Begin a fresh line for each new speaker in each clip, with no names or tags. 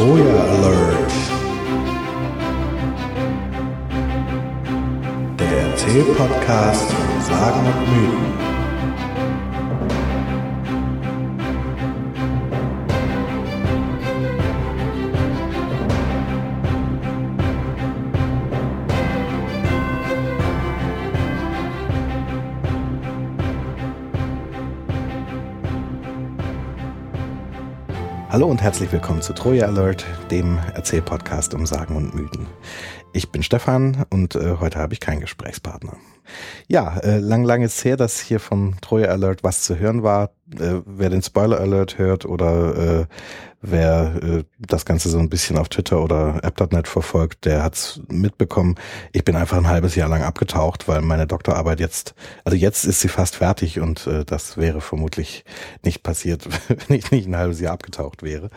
Troja Alert. Der Erzähl-Podcast von Sagen und Mythen. Hallo und herzlich willkommen zu Troja Alert, dem Erzählpodcast um Sagen und Mythen. Ich bin Stefan und äh, heute habe ich keinen Gesprächspartner. Ja, äh, lang, lang ist her, dass hier vom Troja Alert was zu hören war. Äh, wer den Spoiler Alert hört oder äh, wer äh, das Ganze so ein bisschen auf Twitter oder App.net verfolgt, der hat's mitbekommen. Ich bin einfach ein halbes Jahr lang abgetaucht, weil meine Doktorarbeit jetzt, also jetzt ist sie fast fertig und äh, das wäre vermutlich nicht passiert, wenn ich nicht ein halbes Jahr abgetaucht wäre.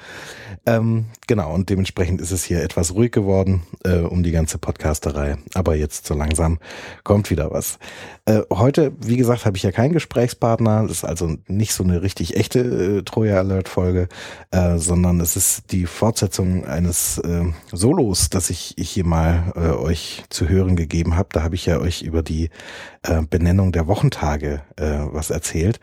Ähm, genau, und dementsprechend ist es hier etwas ruhig geworden äh, um die ganze Podcasterei. Aber jetzt so langsam kommt wieder was. Äh, heute, wie gesagt, habe ich ja keinen Gesprächspartner. Das ist also nicht so eine richtig echte äh, Troja Alert Folge, äh, sondern es ist die Fortsetzung eines äh, Solos, das ich, ich hier mal äh, euch zu hören gegeben habe. Da habe ich ja euch über die äh, Benennung der Wochentage äh, was erzählt.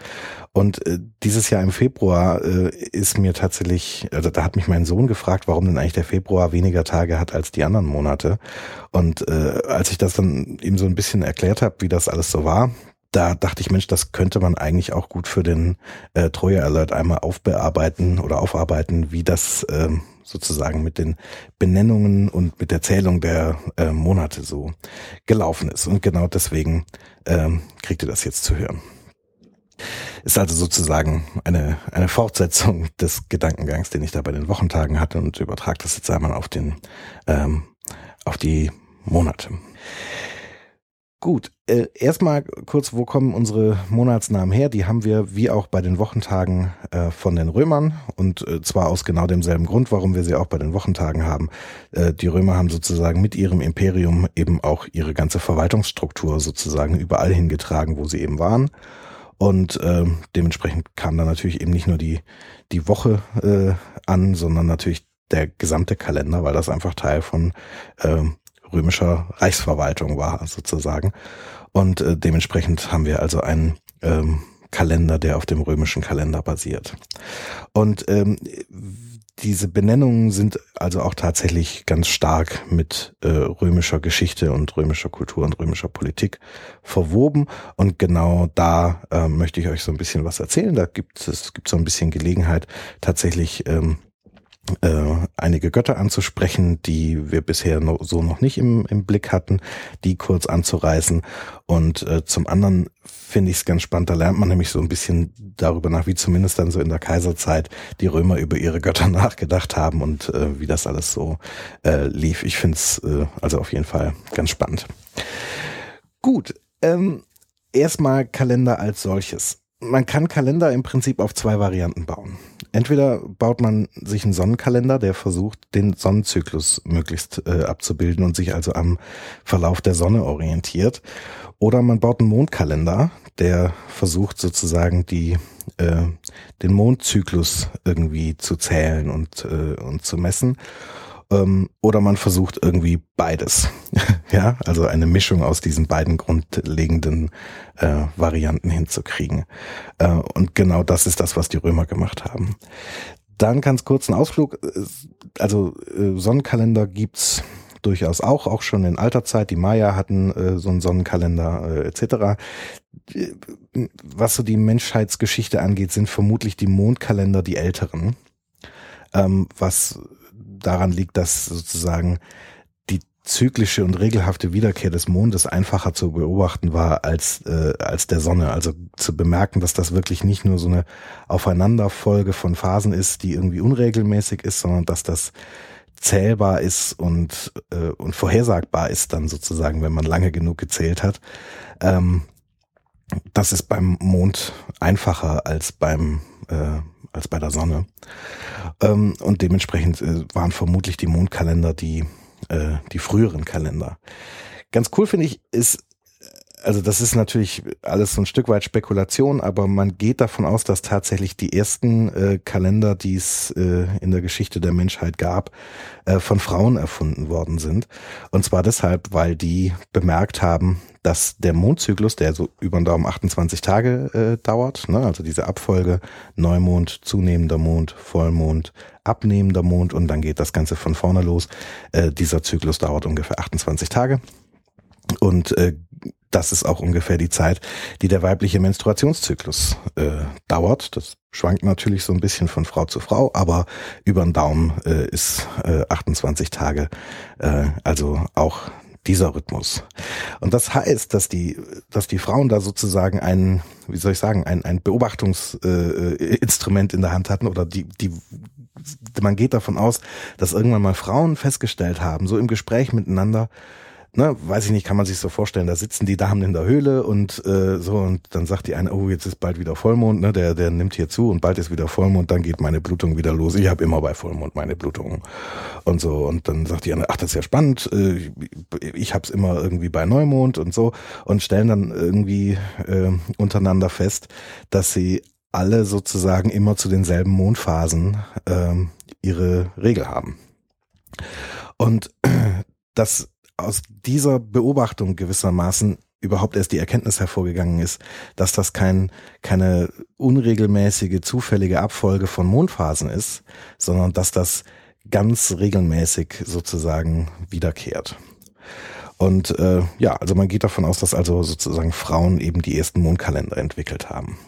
Und äh, dieses Jahr im Februar äh, ist mir tatsächlich, also da hat mich mein Sohn gefragt, warum denn eigentlich der Februar weniger Tage hat als die anderen Monate. Und äh, als ich das dann ihm so ein bisschen erklärt habe, wie das alles so war, da dachte ich, Mensch, das könnte man eigentlich auch gut für den äh, Troja Alert einmal aufbearbeiten oder aufarbeiten, wie das ähm, sozusagen mit den Benennungen und mit der Zählung der äh, Monate so gelaufen ist. Und genau deswegen ähm, kriegt ihr das jetzt zu hören. Ist also sozusagen eine, eine Fortsetzung des Gedankengangs, den ich da bei den Wochentagen hatte und übertrage das jetzt einmal auf den, ähm, auf die Monate. Gut, äh, erstmal kurz, wo kommen unsere Monatsnamen her? Die haben wir wie auch bei den Wochentagen äh, von den Römern und äh, zwar aus genau demselben Grund, warum wir sie auch bei den Wochentagen haben. Äh, die Römer haben sozusagen mit ihrem Imperium eben auch ihre ganze Verwaltungsstruktur sozusagen überall hingetragen, wo sie eben waren. Und äh, dementsprechend kam dann natürlich eben nicht nur die, die Woche äh, an, sondern natürlich der gesamte Kalender, weil das einfach Teil von äh, römischer Reichsverwaltung war, sozusagen. Und äh, dementsprechend haben wir also einen ähm, Kalender, der auf dem römischen Kalender basiert. Und ähm, diese Benennungen sind also auch tatsächlich ganz stark mit äh, römischer Geschichte und römischer Kultur und römischer Politik verwoben. Und genau da äh, möchte ich euch so ein bisschen was erzählen. Da gibt es gibt so ein bisschen Gelegenheit, tatsächlich ähm, äh, einige Götter anzusprechen, die wir bisher so noch nicht im, im Blick hatten, die kurz anzureißen. Und äh, zum anderen finde ich es ganz spannend, da lernt man nämlich so ein bisschen darüber nach, wie zumindest dann so in der Kaiserzeit die Römer über ihre Götter nachgedacht haben und äh, wie das alles so äh, lief. Ich finde es äh, also auf jeden Fall ganz spannend. Gut, ähm, erstmal Kalender als solches man kann Kalender im Prinzip auf zwei Varianten bauen. Entweder baut man sich einen Sonnenkalender, der versucht, den Sonnenzyklus möglichst äh, abzubilden und sich also am Verlauf der Sonne orientiert. Oder man baut einen Mondkalender, der versucht sozusagen die äh, den Mondzyklus irgendwie zu zählen und, äh, und zu messen. Ähm, oder man versucht irgendwie beides. ja, also eine Mischung aus diesen beiden grundlegenden äh, Varianten hinzukriegen. Äh, und genau das ist das, was die Römer gemacht haben. Dann ganz kurz ein Ausflug. Also äh, Sonnenkalender gibt's durchaus auch, auch schon in alter Zeit. Die Maya hatten äh, so einen Sonnenkalender äh, etc. Was so die Menschheitsgeschichte angeht, sind vermutlich die Mondkalender die älteren. Ähm, was daran liegt, dass sozusagen die zyklische und regelhafte Wiederkehr des Mondes einfacher zu beobachten war als, äh, als der Sonne. Also zu bemerken, dass das wirklich nicht nur so eine Aufeinanderfolge von Phasen ist, die irgendwie unregelmäßig ist, sondern dass das zählbar ist und, äh, und vorhersagbar ist dann sozusagen, wenn man lange genug gezählt hat. Ähm, das ist beim Mond einfacher als beim äh, als bei der Sonne. Ähm, und dementsprechend äh, waren vermutlich die Mondkalender die, äh, die früheren Kalender. Ganz cool finde ich, ist also das ist natürlich alles so ein Stück weit Spekulation, aber man geht davon aus, dass tatsächlich die ersten äh, Kalender, die es äh, in der Geschichte der Menschheit gab, äh, von Frauen erfunden worden sind. Und zwar deshalb, weil die bemerkt haben, dass der Mondzyklus, der so über den Daumen 28 Tage äh, dauert, ne, also diese Abfolge Neumond, zunehmender Mond, Vollmond, abnehmender Mond und dann geht das Ganze von vorne los. Äh, dieser Zyklus dauert ungefähr 28 Tage. Und äh, das ist auch ungefähr die Zeit, die der weibliche Menstruationszyklus äh, dauert. Das schwankt natürlich so ein bisschen von Frau zu Frau, aber über den Daumen äh, ist äh, 28 Tage, äh, also auch dieser Rhythmus. Und das heißt, dass die, dass die Frauen da sozusagen ein, wie soll ich sagen, ein, ein Beobachtungsinstrument äh, in der Hand hatten oder die, die, man geht davon aus, dass irgendwann mal Frauen festgestellt haben, so im Gespräch miteinander, ne, weiß ich nicht, kann man sich so vorstellen, da sitzen die Damen in der Höhle und äh, so und dann sagt die eine, oh, jetzt ist bald wieder Vollmond, ne, der, der nimmt hier zu und bald ist wieder Vollmond, dann geht meine Blutung wieder los. Ich habe immer bei Vollmond meine Blutung und so und dann sagt die eine, ach, das ist ja spannend, äh, ich hab's immer irgendwie bei Neumond und so und stellen dann irgendwie äh, untereinander fest, dass sie alle sozusagen immer zu denselben Mondphasen äh, ihre Regel haben. Und das aus dieser Beobachtung gewissermaßen überhaupt erst die Erkenntnis hervorgegangen ist, dass das kein, keine unregelmäßige, zufällige Abfolge von Mondphasen ist, sondern dass das ganz regelmäßig sozusagen wiederkehrt. Und äh, ja, also man geht davon aus, dass also sozusagen Frauen eben die ersten Mondkalender entwickelt haben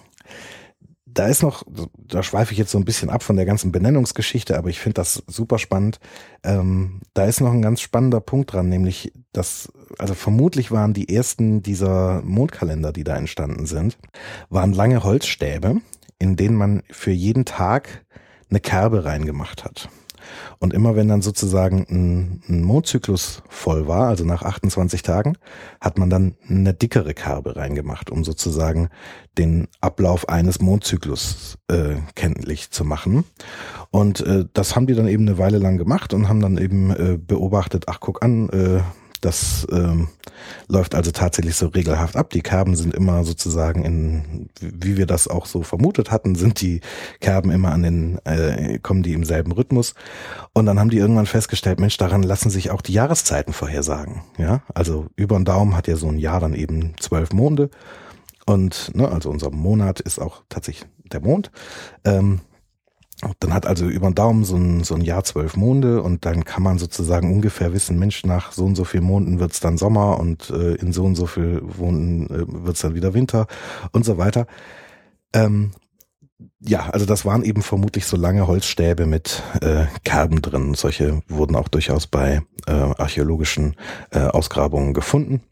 da ist noch, da schweife ich jetzt so ein bisschen ab von der ganzen Benennungsgeschichte, aber ich finde das super spannend. Ähm, da ist noch ein ganz spannender Punkt dran, nämlich, dass, also vermutlich waren die ersten dieser Mondkalender, die da entstanden sind, waren lange Holzstäbe, in denen man für jeden Tag eine Kerbe reingemacht hat. Und immer wenn dann sozusagen ein, ein Mondzyklus voll war, also nach 28 Tagen, hat man dann eine dickere Kerbe reingemacht, um sozusagen den Ablauf eines Mondzyklus äh, kenntlich zu machen. Und äh, das haben die dann eben eine Weile lang gemacht und haben dann eben äh, beobachtet, ach guck an, äh, das ähm, läuft also tatsächlich so regelhaft ab. Die Kerben sind immer sozusagen in, wie wir das auch so vermutet hatten, sind die Kerben immer an den, äh, kommen die im selben Rhythmus. Und dann haben die irgendwann festgestellt, Mensch, daran lassen sich auch die Jahreszeiten vorhersagen. Ja, also über den Daumen hat ja so ein Jahr dann eben zwölf Monde. Und ne, also unser Monat ist auch tatsächlich der Mond. Ähm, dann hat also über den Daumen so ein, so ein Jahr zwölf Monde und dann kann man sozusagen ungefähr wissen, Mensch, nach so und so viel Monden wird's dann Sommer und äh, in so und so viel Monden äh, wird's dann wieder Winter und so weiter. Ähm, ja, also das waren eben vermutlich so lange Holzstäbe mit äh, Kerben drin. Solche wurden auch durchaus bei äh, archäologischen äh, Ausgrabungen gefunden.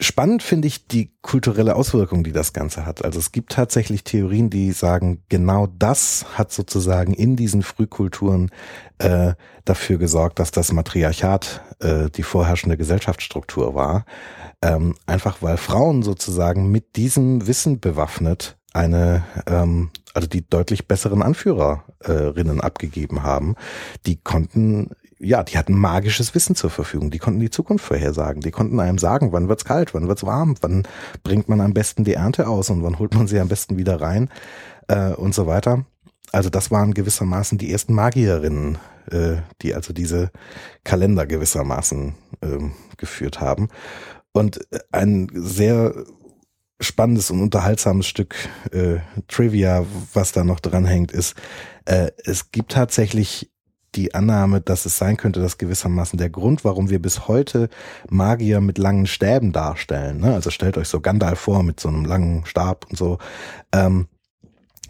Spannend finde ich die kulturelle Auswirkung, die das Ganze hat. Also es gibt tatsächlich Theorien, die sagen, genau das hat sozusagen in diesen Frühkulturen äh, dafür gesorgt, dass das Matriarchat äh, die vorherrschende Gesellschaftsstruktur war. Ähm, einfach weil Frauen sozusagen mit diesem Wissen bewaffnet eine, ähm, also die deutlich besseren Anführerinnen abgegeben haben. Die konnten ja, die hatten magisches Wissen zur Verfügung. Die konnten die Zukunft vorhersagen. Die konnten einem sagen, wann wird's kalt, wann wird's warm, wann bringt man am besten die Ernte aus und wann holt man sie am besten wieder rein äh, und so weiter. Also das waren gewissermaßen die ersten Magierinnen, äh, die also diese Kalender gewissermaßen äh, geführt haben. Und ein sehr spannendes und unterhaltsames Stück äh, Trivia, was da noch dranhängt, ist, äh, es gibt tatsächlich die Annahme, dass es sein könnte, dass gewissermaßen der Grund, warum wir bis heute Magier mit langen Stäben darstellen, ne? also stellt euch so Gandalf vor mit so einem langen Stab und so, ähm,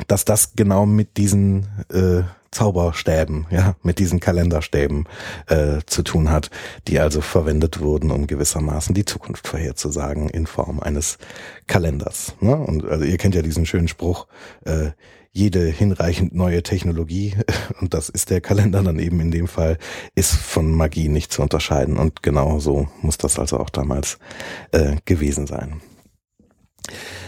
dass das genau mit diesen äh, Zauberstäben, ja, mit diesen Kalenderstäben äh, zu tun hat, die also verwendet wurden, um gewissermaßen die Zukunft vorherzusagen in Form eines Kalenders. Ne? Und also ihr kennt ja diesen schönen Spruch, äh, jede hinreichend neue Technologie, und das ist der Kalender dann eben in dem Fall, ist von Magie nicht zu unterscheiden. Und genau so muss das also auch damals äh, gewesen sein.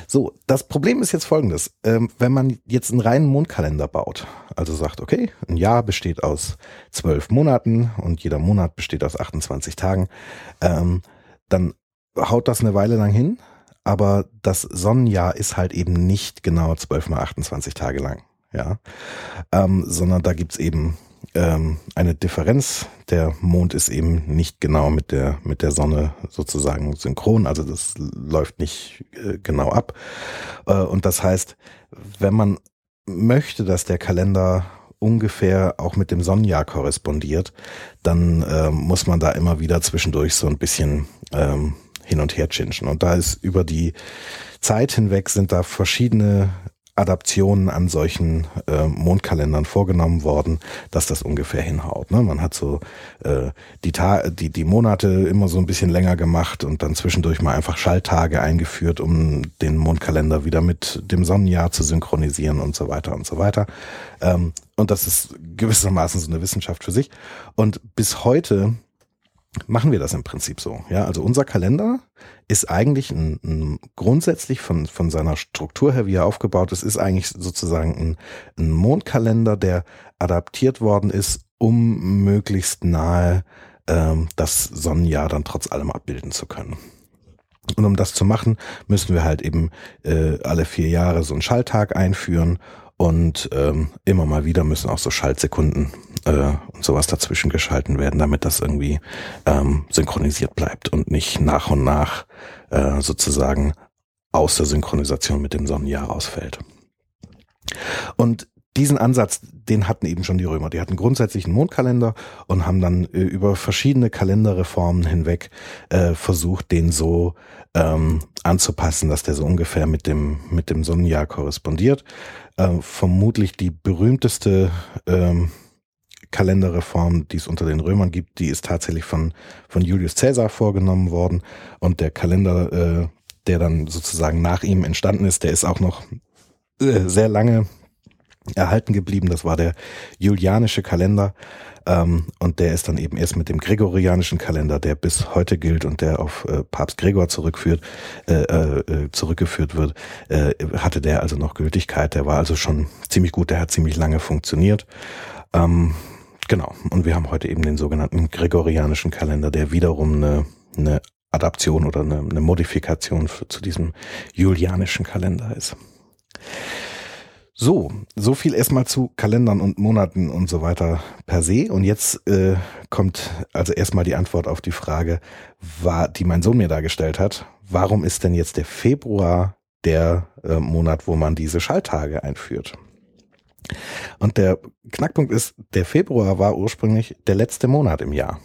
So, das Problem ist jetzt folgendes. Ähm, wenn man jetzt einen reinen Mondkalender baut, also sagt, okay, ein Jahr besteht aus zwölf Monaten und jeder Monat besteht aus 28 Tagen, ähm, dann haut das eine Weile lang hin, aber das Sonnenjahr ist halt eben nicht genau 12 mal 28 Tage lang, ja, ähm, sondern da gibt's eben ähm, eine Differenz. Der Mond ist eben nicht genau mit der mit der Sonne sozusagen synchron, also das läuft nicht äh, genau ab. Äh, und das heißt, wenn man möchte, dass der Kalender ungefähr auch mit dem Sonnenjahr korrespondiert, dann äh, muss man da immer wieder zwischendurch so ein bisschen ähm, hin und her chinchen. Und da ist über die Zeit hinweg sind da verschiedene Adaptionen an solchen äh, Mondkalendern vorgenommen worden, dass das ungefähr hinhaut. Ne? Man hat so äh, die, Ta die, die Monate immer so ein bisschen länger gemacht und dann zwischendurch mal einfach Schalltage eingeführt, um den Mondkalender wieder mit dem Sonnenjahr zu synchronisieren und so weiter und so weiter. Ähm, und das ist gewissermaßen so eine Wissenschaft für sich. Und bis heute machen wir das im Prinzip so. Ja, also unser Kalender ist eigentlich ein, ein grundsätzlich von, von seiner Struktur her, wie er aufgebaut ist, ist eigentlich sozusagen ein, ein Mondkalender, der adaptiert worden ist, um möglichst nahe ähm, das Sonnenjahr dann trotz allem abbilden zu können. Und um das zu machen, müssen wir halt eben äh, alle vier Jahre so einen Schalltag einführen und ähm, immer mal wieder müssen auch so Schaltsekunden äh, und sowas dazwischen geschalten werden, damit das irgendwie ähm, synchronisiert bleibt und nicht nach und nach äh, sozusagen aus der Synchronisation mit dem Sonnenjahr ausfällt. Und diesen Ansatz, den hatten eben schon die Römer. Die hatten grundsätzlich einen Mondkalender und haben dann äh, über verschiedene Kalenderreformen hinweg äh, versucht, den so ähm, anzupassen, dass der so ungefähr mit dem mit dem Sonnenjahr korrespondiert äh, vermutlich die berühmteste ähm, Kalenderreform, die es unter den Römern gibt, die ist tatsächlich von, von Julius Caesar vorgenommen worden. Und der Kalender, äh, der dann sozusagen nach ihm entstanden ist, der ist auch noch äh, sehr lange erhalten geblieben. Das war der Julianische Kalender. Ähm, und der ist dann eben erst mit dem Gregorianischen Kalender, der bis heute gilt und der auf äh, Papst Gregor zurückführt, äh, äh, zurückgeführt wird, äh, hatte der also noch Gültigkeit. Der war also schon ziemlich gut, der hat ziemlich lange funktioniert. Ähm, genau. Und wir haben heute eben den sogenannten Gregorianischen Kalender, der wiederum eine, eine Adaption oder eine, eine Modifikation für, zu diesem Julianischen Kalender ist. So, so viel erstmal zu Kalendern und Monaten und so weiter per se. Und jetzt äh, kommt also erstmal die Antwort auf die Frage, war, die mein Sohn mir dargestellt hat. Warum ist denn jetzt der Februar der äh, Monat, wo man diese Schalltage einführt? Und der Knackpunkt ist, der Februar war ursprünglich der letzte Monat im Jahr.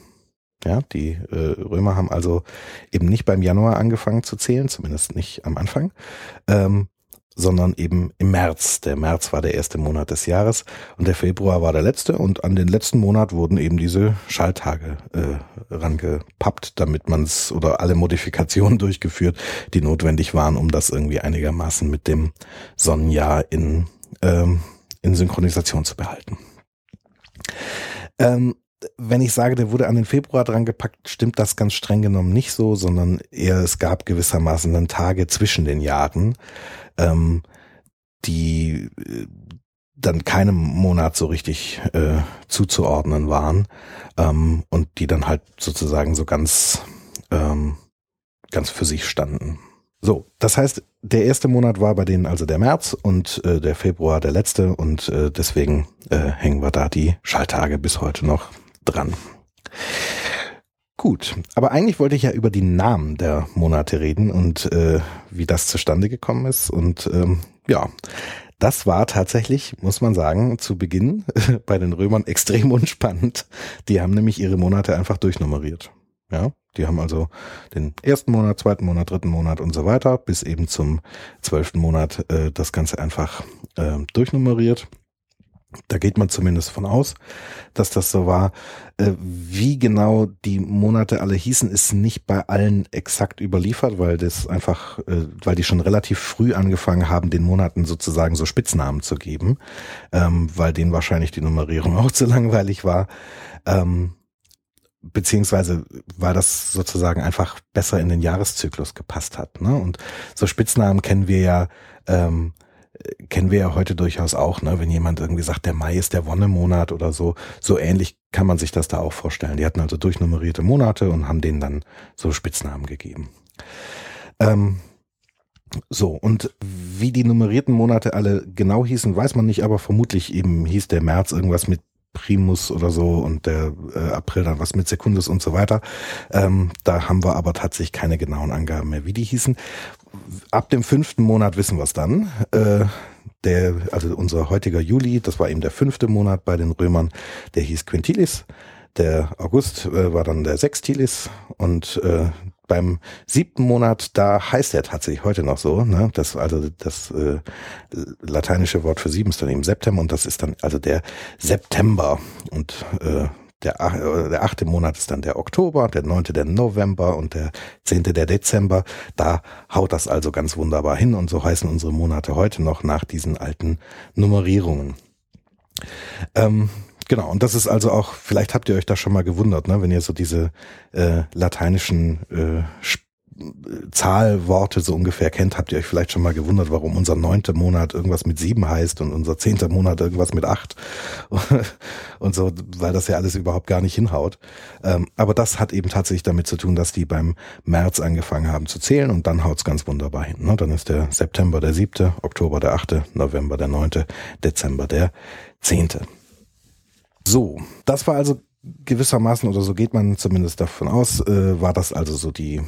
Ja, die äh, Römer haben also eben nicht beim Januar angefangen zu zählen, zumindest nicht am Anfang, ähm, sondern eben im März. Der März war der erste Monat des Jahres und der Februar war der letzte und an den letzten Monat wurden eben diese Schalltage äh, rangepappt, damit man es oder alle Modifikationen durchgeführt, die notwendig waren, um das irgendwie einigermaßen mit dem Sonnenjahr in, ähm, in Synchronisation zu behalten. Ähm, wenn ich sage, der wurde an den Februar dran gepackt, stimmt das ganz streng genommen nicht so, sondern eher es gab gewissermaßen dann Tage zwischen den Jahren, ähm, die äh, dann keinem Monat so richtig äh, zuzuordnen waren ähm, und die dann halt sozusagen so ganz ähm, ganz für sich standen. So, das heißt, der erste Monat war bei denen also der März und äh, der Februar der letzte und äh, deswegen äh, hängen wir da die Schalltage bis heute noch dran. Gut, aber eigentlich wollte ich ja über die Namen der Monate reden und äh, wie das zustande gekommen ist. Und ähm, ja, das war tatsächlich, muss man sagen, zu Beginn bei den Römern extrem unspannend. Die haben nämlich ihre Monate einfach durchnummeriert. Ja, die haben also den ersten Monat, zweiten Monat, dritten Monat und so weiter bis eben zum zwölften Monat äh, das Ganze einfach äh, durchnummeriert. Da geht man zumindest von aus, dass das so war. Äh, wie genau die Monate alle hießen, ist nicht bei allen exakt überliefert, weil das einfach, äh, weil die schon relativ früh angefangen haben, den Monaten sozusagen so Spitznamen zu geben, ähm, weil denen wahrscheinlich die Nummerierung auch zu langweilig war. Ähm, beziehungsweise weil das sozusagen einfach besser in den Jahreszyklus gepasst hat. Ne? Und so Spitznamen kennen wir ja ähm, kennen wir ja heute durchaus auch, ne? wenn jemand irgendwie sagt, der Mai ist der Wonnemonat oder so. So ähnlich kann man sich das da auch vorstellen. Die hatten also durchnummerierte Monate und haben denen dann so Spitznamen gegeben. Ähm, So, und wie die nummerierten Monate alle genau hießen, weiß man nicht, aber vermutlich eben hieß der März irgendwas mit Primus oder so und der äh, April dann was mit Sekundus und so weiter. Ähm, da haben wir aber tatsächlich keine genauen Angaben mehr, wie die hießen. Ab dem fünften Monat wissen wir es dann. Äh, der, also unser heutiger Juli, das war eben der fünfte Monat bei den Römern, der hieß Quintilis. Der August äh, war dann der Sextilis und äh, beim siebten Monat, da heißt er tatsächlich heute noch so, ne? Das also das äh, lateinische Wort für sieben ist dann eben September und das ist dann also der September und äh, der, äh, der achte Monat ist dann der Oktober, der neunte der November und der zehnte der Dezember. Da haut das also ganz wunderbar hin und so heißen unsere Monate heute noch nach diesen alten Nummerierungen. Ähm, Genau, und das ist also auch, vielleicht habt ihr euch da schon mal gewundert, ne, wenn ihr so diese äh, lateinischen äh, Zahlworte so ungefähr kennt, habt ihr euch vielleicht schon mal gewundert, warum unser neunter Monat irgendwas mit sieben heißt und unser zehnter Monat irgendwas mit acht und so, weil das ja alles überhaupt gar nicht hinhaut. Ähm, aber das hat eben tatsächlich damit zu tun, dass die beim März angefangen haben zu zählen und dann haut's ganz wunderbar hin. Ne? Dann ist der September der siebte, Oktober der achte, November der neunte, Dezember der zehnte. So, das war also gewissermaßen, oder so geht man zumindest davon aus, äh, war das also so die,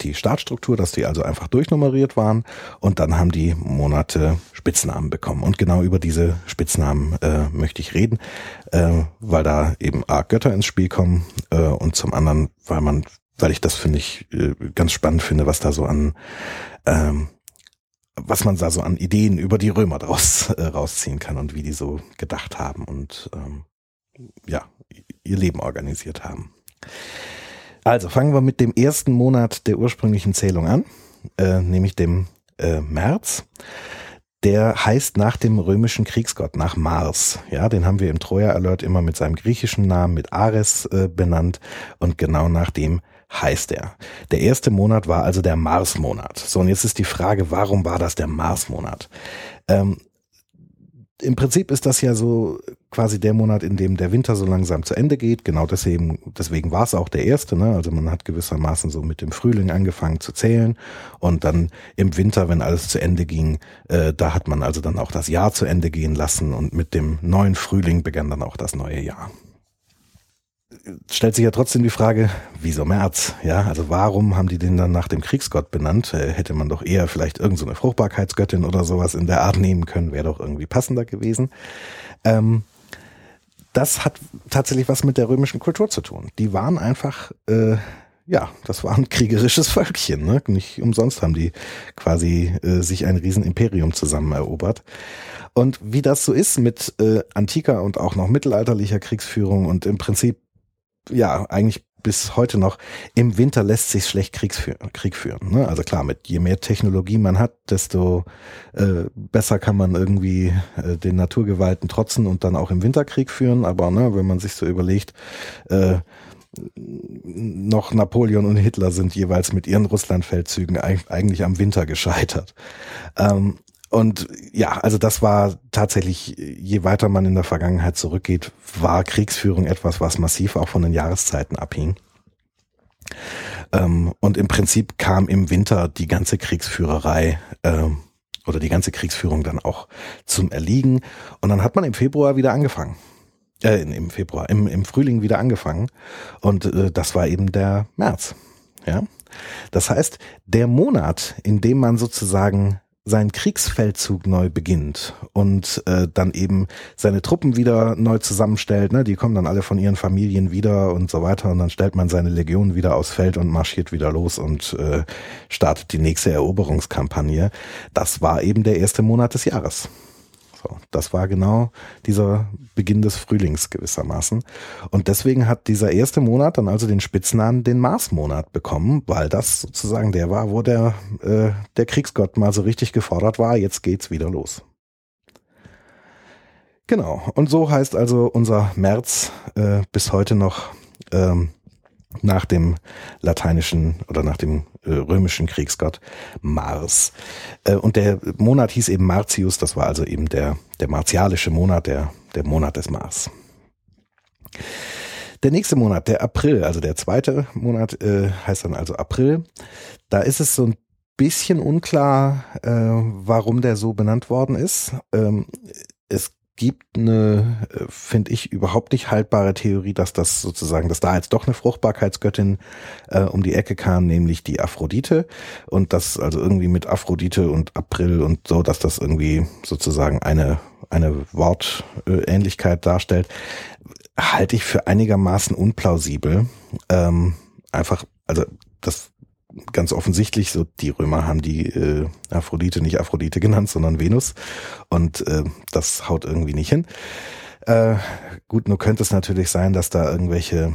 die Startstruktur, dass die also einfach durchnummeriert waren und dann haben die Monate Spitznamen bekommen. Und genau über diese Spitznamen äh, möchte ich reden, äh, weil da eben A, Götter ins Spiel kommen äh, und zum anderen, weil man, weil ich das finde ich äh, ganz spannend finde, was da so an ähm, was man da so an Ideen über die Römer draus äh, rausziehen kann und wie die so gedacht haben und ähm, ja, ihr Leben organisiert haben. Also fangen wir mit dem ersten Monat der ursprünglichen Zählung an, äh, nämlich dem äh, März. Der heißt nach dem römischen Kriegsgott, nach Mars. Ja, den haben wir im Troja Alert immer mit seinem griechischen Namen, mit Ares äh, benannt und genau nach dem heißt er. Der erste Monat war also der Marsmonat. So, und jetzt ist die Frage, warum war das der Marsmonat? Ähm, im Prinzip ist das ja so quasi der Monat, in dem der Winter so langsam zu Ende geht. Genau deswegen, deswegen war es auch der erste. Ne? Also man hat gewissermaßen so mit dem Frühling angefangen zu zählen und dann im Winter, wenn alles zu Ende ging, äh, da hat man also dann auch das Jahr zu Ende gehen lassen und mit dem neuen Frühling begann dann auch das neue Jahr stellt sich ja trotzdem die Frage, wieso März? Ja, also warum haben die den dann nach dem Kriegsgott benannt? Äh, hätte man doch eher vielleicht irgendeine so Fruchtbarkeitsgöttin oder sowas in der Art nehmen können, wäre doch irgendwie passender gewesen. Ähm, das hat tatsächlich was mit der römischen Kultur zu tun. Die waren einfach, äh, ja, das war ein kriegerisches Völkchen. Ne? Nicht umsonst haben die quasi äh, sich ein Riesenimperium zusammen erobert. Und wie das so ist mit äh, antiker und auch noch mittelalterlicher Kriegsführung und im Prinzip ja, eigentlich bis heute noch, im Winter lässt sich schlecht Krieg führen. Ne? Also klar, mit je mehr Technologie man hat, desto äh, besser kann man irgendwie äh, den Naturgewalten trotzen und dann auch im Winter Krieg führen. Aber ne, wenn man sich so überlegt, äh, noch Napoleon und Hitler sind jeweils mit ihren Russlandfeldzügen eigentlich am Winter gescheitert. Ähm, und ja, also das war tatsächlich, je weiter man in der Vergangenheit zurückgeht, war Kriegsführung etwas, was massiv auch von den Jahreszeiten abhing. Ähm, und im Prinzip kam im Winter die ganze Kriegsführerei ähm, oder die ganze Kriegsführung dann auch zum Erliegen. Und dann hat man im Februar wieder angefangen. Äh, im Februar, im, im Frühling wieder angefangen. Und äh, das war eben der März. Ja. Das heißt, der Monat, in dem man sozusagen seinen Kriegsfeldzug neu beginnt und äh, dann eben seine Truppen wieder neu zusammenstellt, ne, die kommen dann alle von ihren Familien wieder und so weiter und dann stellt man seine Legion wieder aufs Feld und marschiert wieder los und äh, startet die nächste Eroberungskampagne. Das war eben der erste Monat des Jahres. So, das war genau dieser Beginn des Frühlings gewissermaßen. Und deswegen hat dieser erste Monat dann also den Spitznamen den Marsmonat bekommen, weil das sozusagen der war, wo der, äh, der Kriegsgott mal so richtig gefordert war. Jetzt geht's wieder los. Genau. Und so heißt also unser März äh, bis heute noch ähm, nach dem lateinischen oder nach dem römischen Kriegsgott Mars. Äh, und der Monat hieß eben Martius, das war also eben der, der martialische Monat, der, der Monat des Mars. Der nächste Monat, der April, also der zweite Monat, äh, heißt dann also April. Da ist es so ein bisschen unklar, äh, warum der so benannt worden ist. Ähm, es gibt eine, äh, finde ich, überhaupt nicht haltbare Theorie, dass das sozusagen, dass da jetzt doch eine Fruchtbarkeitsgöttin äh, um die Ecke kam, nämlich die Aphrodite. Und das also irgendwie mit Aphrodite und April und so, dass das irgendwie sozusagen eine, eine Wortähnlichkeit darstellt, halte ich für einigermaßen unplausibel. Ähm, einfach, also das ganz offensichtlich, so die Römer haben die äh, Aphrodite nicht Aphrodite genannt, sondern Venus. Und äh, das haut irgendwie nicht hin. Äh, gut, nur könnte es natürlich sein, dass da irgendwelche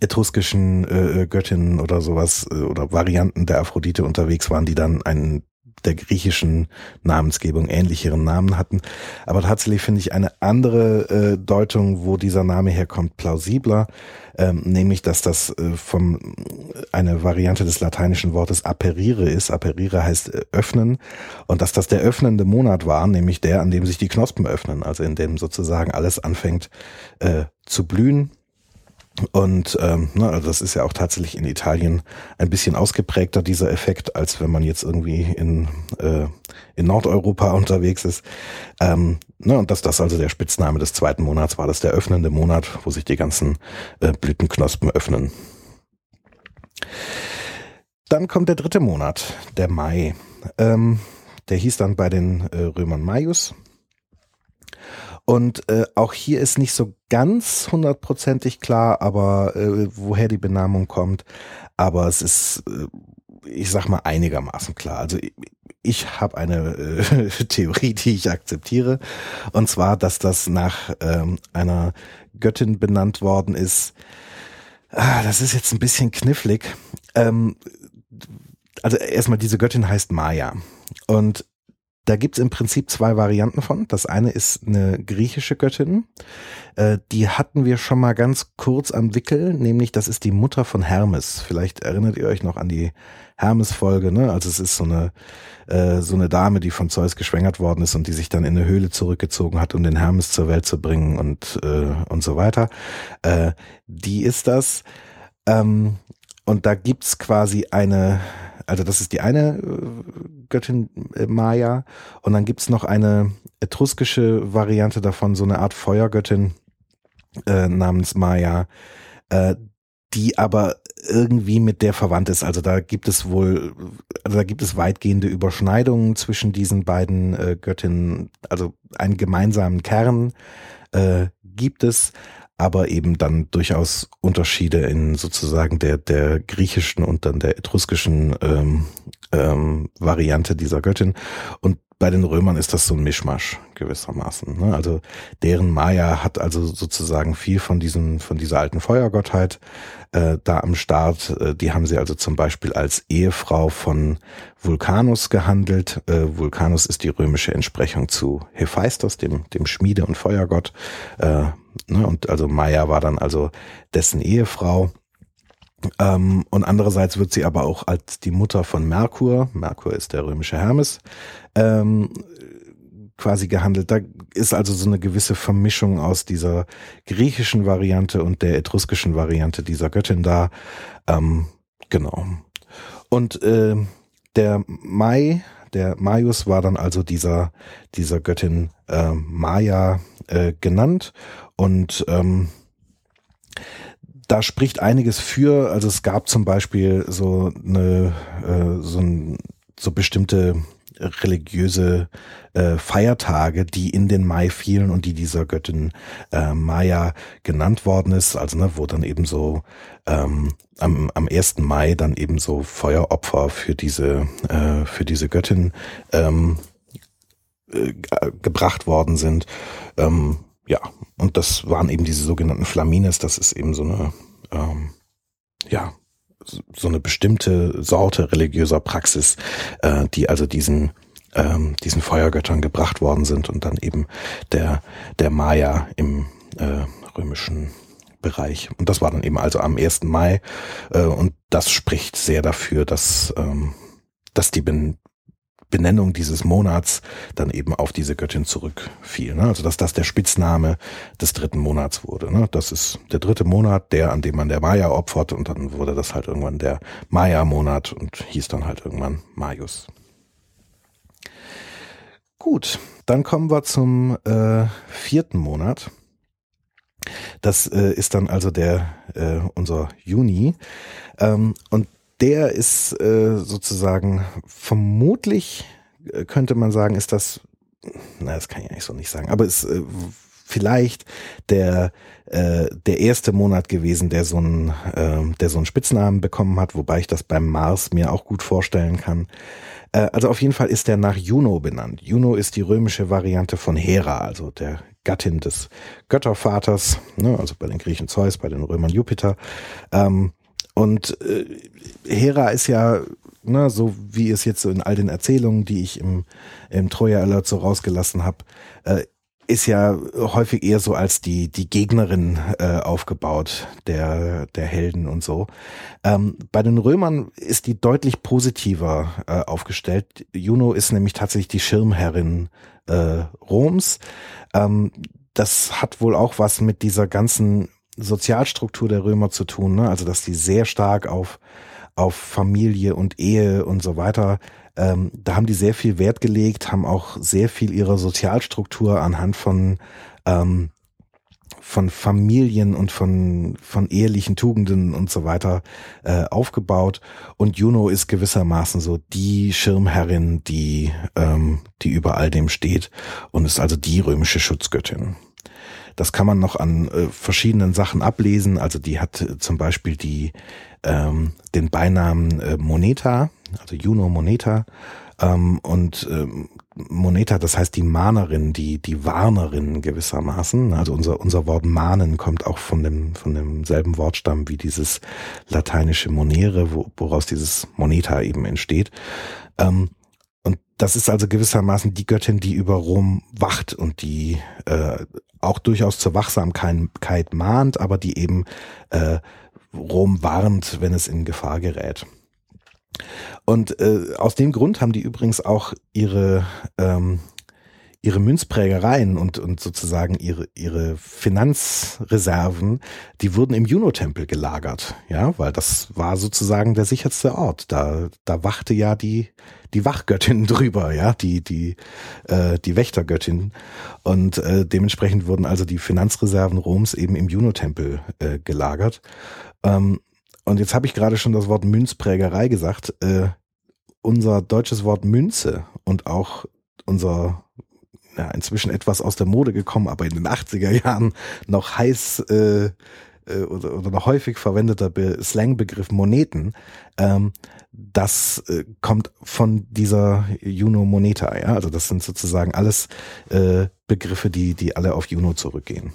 etruskischen äh, Göttinnen oder sowas äh, oder Varianten der Aphrodite unterwegs waren, die dann einen der griechischen Namensgebung ähnlicheren Namen hatten. Aber tatsächlich finde ich eine andere äh, Deutung, wo dieser Name herkommt, plausibler, ähm, nämlich dass das äh, vom eine Variante des lateinischen Wortes aperire ist. Aperire heißt äh, öffnen und dass das der öffnende Monat war, nämlich der, an dem sich die Knospen öffnen, also in dem sozusagen alles anfängt äh, zu blühen und ähm, ne, also das ist ja auch tatsächlich in Italien ein bisschen ausgeprägter, dieser Effekt, als wenn man jetzt irgendwie in, äh, in Nordeuropa unterwegs ist. Ähm, ne, und dass das also der Spitzname des zweiten Monats war, das der öffnende Monat, wo sich die ganzen äh, Blütenknospen öffnen. Dann kommt der dritte Monat, der Mai. Ähm, der hieß dann bei den äh, Römern Maius. Und äh, auch hier ist nicht so ganz hundertprozentig klar, aber äh, woher die Benamung kommt. Aber es ist, äh, ich sag mal, einigermaßen klar. Also ich, ich habe eine äh, Theorie, die ich akzeptiere. Und zwar, dass das nach ähm, einer Göttin benannt worden ist. Ah, das ist jetzt ein bisschen knifflig. Ähm, also erstmal, diese Göttin heißt Maya. Und da gibt's im Prinzip zwei Varianten von. Das eine ist eine griechische Göttin. Äh, die hatten wir schon mal ganz kurz am Wickel, nämlich das ist die Mutter von Hermes. Vielleicht erinnert ihr euch noch an die Hermes-Folge, ne? Also es ist so eine, äh, so eine Dame, die von Zeus geschwängert worden ist und die sich dann in eine Höhle zurückgezogen hat, um den Hermes zur Welt zu bringen und, äh, und so weiter. Die ist das. Ähm, und da gibt's quasi eine, also das ist die eine äh, Göttin äh, Maya und dann gibt's noch eine etruskische Variante davon, so eine Art Feuergöttin äh, namens Maya, äh, die aber irgendwie mit der verwandt ist. Also da gibt es wohl, also da gibt es weitgehende Überschneidungen zwischen diesen beiden äh, Göttinnen. Also einen gemeinsamen Kern äh, gibt es, aber eben dann durchaus Unterschiede in sozusagen der, der griechischen und dann der etruskischen ähm, ähm, Variante dieser Göttin. Und bei den Römern ist das so ein Mischmasch gewissermaßen. Ne? Also deren Maya hat also sozusagen viel von diesem, von dieser alten Feuergottheit äh, da am Start. Äh, die haben sie also zum Beispiel als Ehefrau von Vulkanus gehandelt. Äh, Vulkanus ist die römische Entsprechung zu Hephaistos, dem, dem Schmiede- und Feuergott. Äh? Und also Maya war dann also dessen Ehefrau. Ähm, und andererseits wird sie aber auch als die Mutter von Merkur, Merkur ist der römische Hermes, ähm, quasi gehandelt. Da ist also so eine gewisse Vermischung aus dieser griechischen Variante und der etruskischen Variante dieser Göttin da. Ähm, genau. Und äh, der Mai, der Maius war dann also dieser, dieser Göttin äh, Maya äh, genannt und ähm, da spricht einiges für. Also es gab zum Beispiel so eine äh, so, ein, so bestimmte religiöse äh, Feiertage, die in den Mai fielen und die dieser Göttin äh, Maya genannt worden ist. Also ne, wo dann eben so ähm, am, am 1. Mai dann eben so Feueropfer für diese äh, für diese Göttin ähm, äh, gebracht worden sind. Ähm, ja, und das waren eben diese sogenannten Flamines, das ist eben so eine, ähm, ja, so eine bestimmte Sorte religiöser Praxis, äh, die also diesen ähm, diesen Feuergöttern gebracht worden sind und dann eben der der Maya im äh, römischen Bereich. Und das war dann eben also am 1. Mai äh, und das spricht sehr dafür, dass ähm, dass die ben Benennung dieses Monats dann eben auf diese Göttin zurückfiel. Ne? Also dass das der Spitzname des dritten Monats wurde. Ne? Das ist der dritte Monat, der, an dem man der Maya opfert und dann wurde das halt irgendwann der Maya-Monat und hieß dann halt irgendwann Majus. Gut, dann kommen wir zum äh, vierten Monat. Das äh, ist dann also der äh, unser Juni ähm, und der ist äh, sozusagen vermutlich äh, könnte man sagen, ist das, na das kann ich eigentlich so nicht sagen, aber ist äh, vielleicht der äh, der erste Monat gewesen, der so einen äh, der so einen Spitznamen bekommen hat, wobei ich das beim Mars mir auch gut vorstellen kann. Äh, also auf jeden Fall ist der nach Juno benannt. Juno ist die römische Variante von Hera, also der Gattin des Göttervaters, ne, also bei den Griechen Zeus, bei den Römern Jupiter. Ähm, und äh, Hera ist ja, ne, so wie es jetzt so in all den Erzählungen, die ich im, im Troja Alert so rausgelassen habe, äh, ist ja häufig eher so als die die Gegnerin äh, aufgebaut der der Helden und so. Ähm, bei den Römern ist die deutlich positiver äh, aufgestellt. Juno ist nämlich tatsächlich die Schirmherrin äh, Roms. Ähm, das hat wohl auch was mit dieser ganzen Sozialstruktur der Römer zu tun, ne? also dass die sehr stark auf, auf Familie und Ehe und so weiter, ähm, da haben die sehr viel Wert gelegt, haben auch sehr viel ihrer Sozialstruktur anhand von ähm, von Familien und von, von ehelichen Tugenden und so weiter äh, aufgebaut. Und Juno ist gewissermaßen so die Schirmherrin, die, ähm, die über all dem steht und ist also die römische Schutzgöttin. Das kann man noch an äh, verschiedenen Sachen ablesen. Also die hat äh, zum Beispiel die ähm, den Beinamen äh, Moneta, also Juno Moneta. Ähm, und ähm, Moneta, das heißt die Mahnerin, die, die Warnerin gewissermaßen. Also unser, unser Wort mahnen kommt auch von dem, von demselben Wortstamm wie dieses lateinische monere, wo, woraus dieses Moneta eben entsteht. Ähm, das ist also gewissermaßen die Göttin, die über Rom wacht und die äh, auch durchaus zur Wachsamkeit mahnt, aber die eben äh, Rom warnt, wenn es in Gefahr gerät. Und äh, aus dem Grund haben die übrigens auch ihre ähm, ihre Münzprägereien und, und sozusagen ihre, ihre Finanzreserven, die wurden im Juno-Tempel gelagert, ja, weil das war sozusagen der sicherste Ort. Da, da wachte ja die, die Wachgöttin drüber, ja, die, die, äh, die Wächtergöttin. Und äh, dementsprechend wurden also die Finanzreserven Roms eben im Juno-Tempel äh, gelagert. Ähm, und jetzt habe ich gerade schon das Wort Münzprägerei gesagt. Äh, unser deutsches Wort Münze und auch unser ja, inzwischen etwas aus der Mode gekommen, aber in den 80er Jahren noch heiß äh, äh, oder, oder noch häufig verwendeter Be Slangbegriff Moneten, ähm, das äh, kommt von dieser Juno Moneta, ja. Also das sind sozusagen alles äh, Begriffe, die, die alle auf Juno zurückgehen.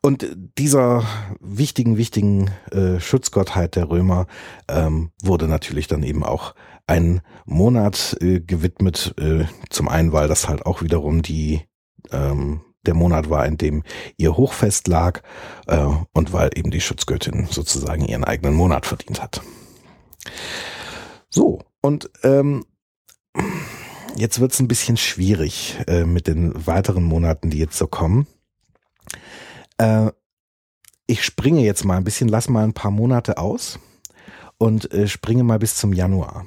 Und dieser wichtigen, wichtigen äh, Schutzgottheit der Römer ähm, wurde natürlich dann eben auch ein Monat äh, gewidmet. Äh, zum einen, weil das halt auch wiederum die ähm, der Monat war, in dem ihr Hochfest lag äh, und weil eben die Schutzgöttin sozusagen ihren eigenen Monat verdient hat. So, und ähm, jetzt wird's ein bisschen schwierig äh, mit den weiteren Monaten, die jetzt so kommen. Äh, ich springe jetzt mal ein bisschen, lass mal ein paar Monate aus und äh, springe mal bis zum Januar.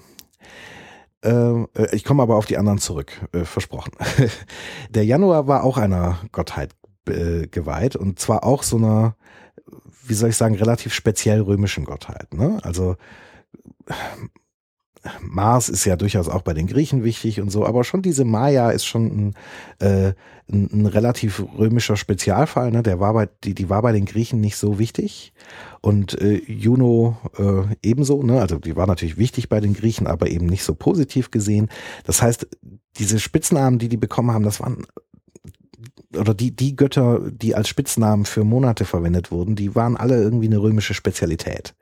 Ähm, äh, ich komme aber auf die anderen zurück, äh, versprochen. Der Januar war auch einer Gottheit äh, geweiht und zwar auch so einer, wie soll ich sagen, relativ speziell römischen Gottheit. Ne? Also Mars ist ja durchaus auch bei den Griechen wichtig und so, aber schon diese Maya ist schon ein, äh, ein, ein relativ römischer Spezialfall. Ne? Der war bei, die, die war bei den Griechen nicht so wichtig und äh, Juno äh, ebenso. Ne? Also die war natürlich wichtig bei den Griechen, aber eben nicht so positiv gesehen. Das heißt, diese Spitznamen, die die bekommen haben, das waren oder die, die Götter, die als Spitznamen für Monate verwendet wurden, die waren alle irgendwie eine römische Spezialität.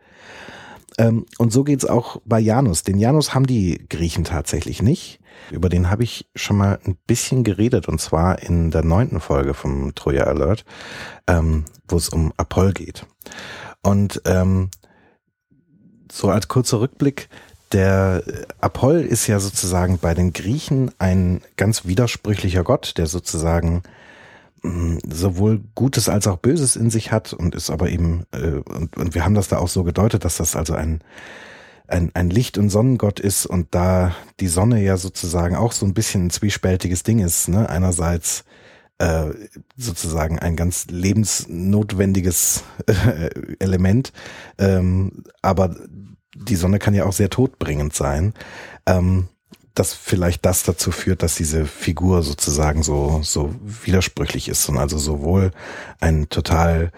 Ähm, und so geht's auch bei Janus. Den Janus haben die Griechen tatsächlich nicht. Über den habe ich schon mal ein bisschen geredet und zwar in der neunten Folge vom Troja Alert, ähm, wo es um Apoll geht. Und ähm, so als kurzer Rückblick, der Apoll ist ja sozusagen bei den Griechen ein ganz widersprüchlicher Gott, der sozusagen sowohl Gutes als auch Böses in sich hat und ist aber eben, äh, und, und wir haben das da auch so gedeutet, dass das also ein, ein, ein Licht- und Sonnengott ist und da die Sonne ja sozusagen auch so ein bisschen ein zwiespältiges Ding ist. Ne? Einerseits äh, sozusagen ein ganz lebensnotwendiges äh, Element, ähm, aber die Sonne kann ja auch sehr todbringend sein. Ähm, dass vielleicht das dazu führt, dass diese Figur sozusagen so, so widersprüchlich ist und also sowohl ein total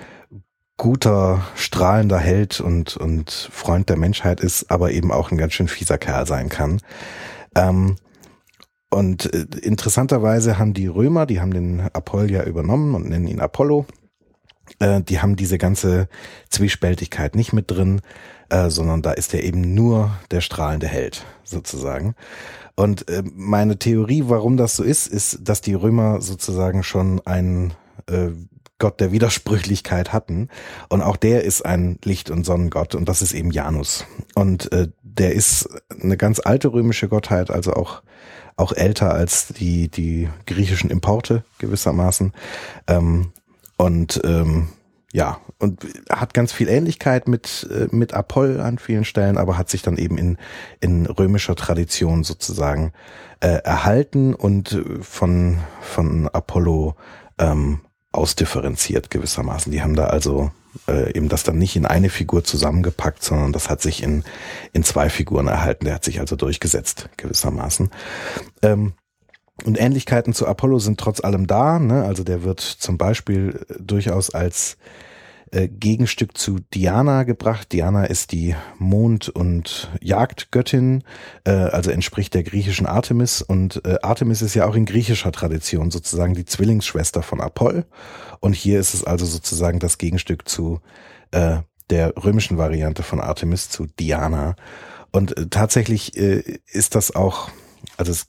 guter, strahlender Held und, und Freund der Menschheit ist, aber eben auch ein ganz schön fieser Kerl sein kann. Ähm, und äh, interessanterweise haben die Römer, die haben den Apoll ja übernommen und nennen ihn Apollo. Äh, die haben diese ganze Zwiespältigkeit nicht mit drin, äh, sondern da ist er eben nur der strahlende Held sozusagen. Und äh, meine Theorie, warum das so ist, ist, dass die Römer sozusagen schon einen äh, Gott der Widersprüchlichkeit hatten. Und auch der ist ein Licht- und Sonnengott und das ist eben Janus. Und äh, der ist eine ganz alte römische Gottheit, also auch, auch älter als die, die griechischen Importe gewissermaßen. Ähm, und ähm, ja, und hat ganz viel Ähnlichkeit mit, äh, mit Apoll an vielen Stellen, aber hat sich dann eben in, in römischer Tradition sozusagen äh, erhalten und von, von Apollo ähm, ausdifferenziert gewissermaßen. Die haben da also äh, eben das dann nicht in eine Figur zusammengepackt, sondern das hat sich in, in zwei Figuren erhalten. Der hat sich also durchgesetzt gewissermaßen. Ähm, und Ähnlichkeiten zu Apollo sind trotz allem da. Ne? Also der wird zum Beispiel durchaus als äh, Gegenstück zu Diana gebracht. Diana ist die Mond- und Jagdgöttin, äh, also entspricht der griechischen Artemis. Und äh, Artemis ist ja auch in griechischer Tradition sozusagen die Zwillingsschwester von Apoll. Und hier ist es also sozusagen das Gegenstück zu äh, der römischen Variante von Artemis, zu Diana. Und äh, tatsächlich äh, ist das auch, also es,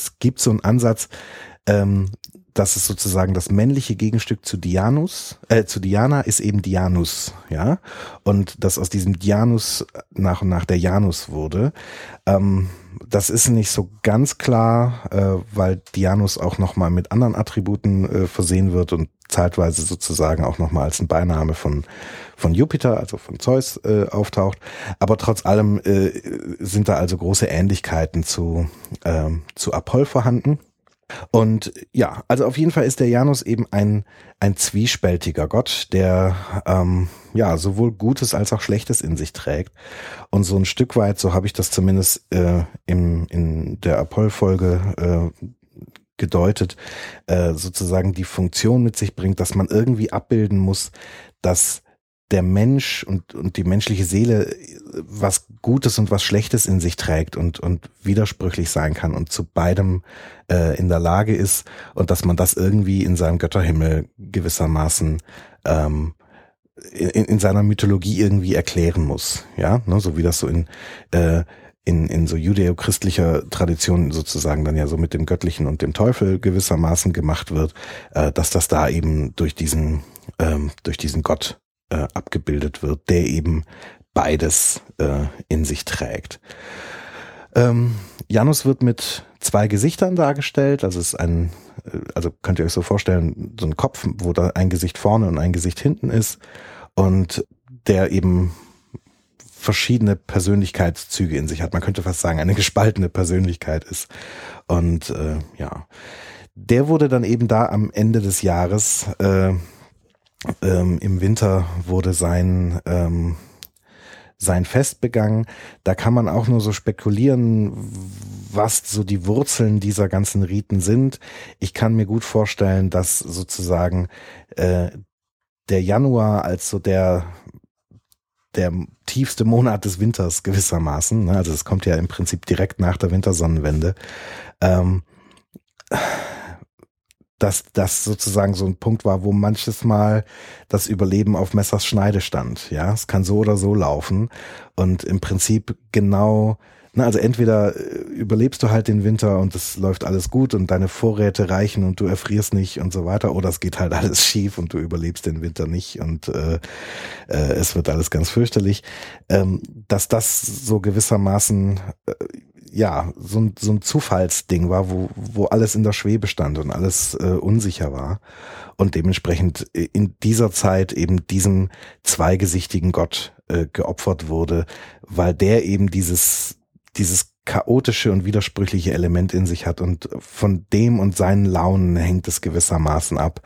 es gibt so einen Ansatz, ähm, das ist sozusagen das männliche Gegenstück zu Dianus, äh, zu Diana ist eben Dianus, ja. Und dass aus diesem Dianus nach und nach der Janus wurde. Ähm, das ist nicht so ganz klar, äh, weil Dianus auch nochmal mit anderen Attributen äh, versehen wird und zeitweise sozusagen auch nochmal als ein Beiname von, von Jupiter, also von Zeus, äh, auftaucht. Aber trotz allem äh, sind da also große Ähnlichkeiten zu, äh, zu Apoll vorhanden. Und ja, also auf jeden Fall ist der Janus eben ein, ein zwiespältiger Gott, der ähm, ja sowohl Gutes als auch Schlechtes in sich trägt. Und so ein Stück weit, so habe ich das zumindest äh, im, in der Apoll-Folge äh, gedeutet, äh, sozusagen die Funktion mit sich bringt, dass man irgendwie abbilden muss, dass der Mensch und, und die menschliche Seele was Gutes und was Schlechtes in sich trägt und, und widersprüchlich sein kann und zu beidem äh, in der Lage ist und dass man das irgendwie in seinem Götterhimmel gewissermaßen ähm, in, in seiner Mythologie irgendwie erklären muss, ja, ne, so wie das so in äh, in, in so judäo-christlicher Tradition sozusagen dann ja so mit dem Göttlichen und dem Teufel gewissermaßen gemacht wird, äh, dass das da eben durch diesen ähm, durch diesen Gott äh, abgebildet wird, der eben beides äh, in sich trägt. Ähm, Janus wird mit zwei Gesichtern dargestellt, also es ist ein, äh, also könnt ihr euch so vorstellen, so ein Kopf, wo da ein Gesicht vorne und ein Gesicht hinten ist und der eben verschiedene Persönlichkeitszüge in sich hat. Man könnte fast sagen, eine gespaltene Persönlichkeit ist. Und äh, ja, der wurde dann eben da am Ende des Jahres äh, ähm, Im Winter wurde sein, ähm, sein Fest begangen. Da kann man auch nur so spekulieren, was so die Wurzeln dieser ganzen Riten sind. Ich kann mir gut vorstellen, dass sozusagen äh, der Januar als so der der tiefste Monat des Winters gewissermaßen, ne? also es kommt ja im Prinzip direkt nach der Wintersonnenwende, ähm, dass das sozusagen so ein Punkt war, wo manches Mal das Überleben auf Messers Schneide stand. Ja, es kann so oder so laufen und im Prinzip genau Na, also entweder äh, überlebst du halt den Winter und es läuft alles gut und deine Vorräte reichen und du erfrierst nicht und so weiter, oder es geht halt alles schief und du überlebst den Winter nicht und äh, äh, es wird alles ganz fürchterlich. Ähm, dass das so gewissermaßen ja, so ein, so ein Zufallsding war, wo, wo alles in der Schwebe stand und alles äh, unsicher war. Und dementsprechend in dieser Zeit eben diesem zweigesichtigen Gott äh, geopfert wurde, weil der eben dieses, dieses chaotische und widersprüchliche Element in sich hat und von dem und seinen Launen hängt es gewissermaßen ab,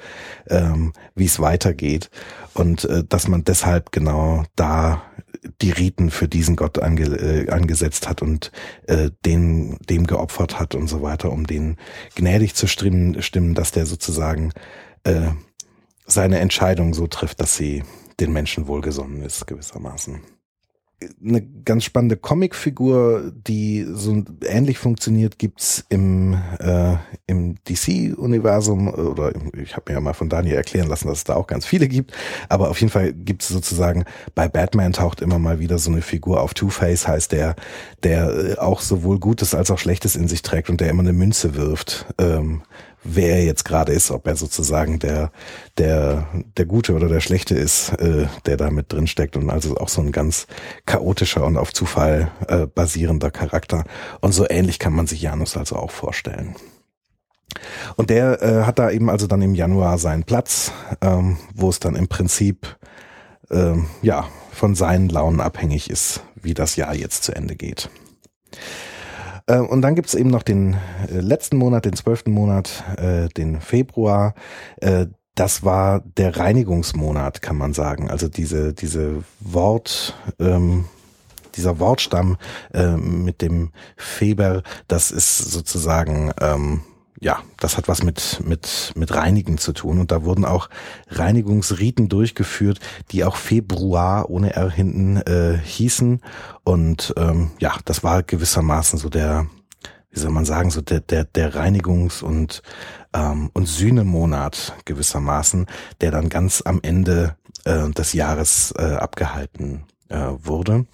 ähm, wie es weitergeht und äh, dass man deshalb genau da die Riten für diesen Gott ange, äh, angesetzt hat und äh, den, dem geopfert hat und so weiter, um den gnädig zu stimmen, stimmen dass der sozusagen äh, seine Entscheidung so trifft, dass sie den Menschen wohlgesonnen ist, gewissermaßen eine ganz spannende Comicfigur, die so ähnlich funktioniert, gibt's im, äh, im DC-Universum oder im, ich habe mir ja mal von Daniel erklären lassen, dass es da auch ganz viele gibt, aber auf jeden Fall gibt's sozusagen, bei Batman taucht immer mal wieder so eine Figur auf, Two-Face heißt der, der auch sowohl Gutes als auch Schlechtes in sich trägt und der immer eine Münze wirft. Ähm, wer er jetzt gerade ist, ob er sozusagen der, der, der Gute oder der Schlechte ist, äh, der da mit drin steckt und also auch so ein ganz chaotischer und auf Zufall äh, basierender Charakter. Und so ähnlich kann man sich Janus also auch vorstellen. Und der äh, hat da eben also dann im Januar seinen Platz, ähm, wo es dann im Prinzip ähm, ja von seinen Launen abhängig ist, wie das Jahr jetzt zu Ende geht. Äh, und dann gibt's eben noch den äh, letzten Monat, den zwölften Monat, äh, den Februar. Das war der Reinigungsmonat, kann man sagen. Also diese, diese Wort, ähm, dieser Wortstamm mit dem Feber, das ist sozusagen ähm, ja, das hat was mit, mit, mit Reinigen zu tun. Und da wurden auch Reinigungsriten durchgeführt, die auch Februar ohne R hinten äh, hießen. Und ähm, ja, das war gewissermaßen so der, wie soll man sagen, so der, der, der Reinigungs- und, ähm, und Sühnemonat gewissermaßen, der dann ganz am Ende äh, des Jahres äh, abgehalten äh, wurde.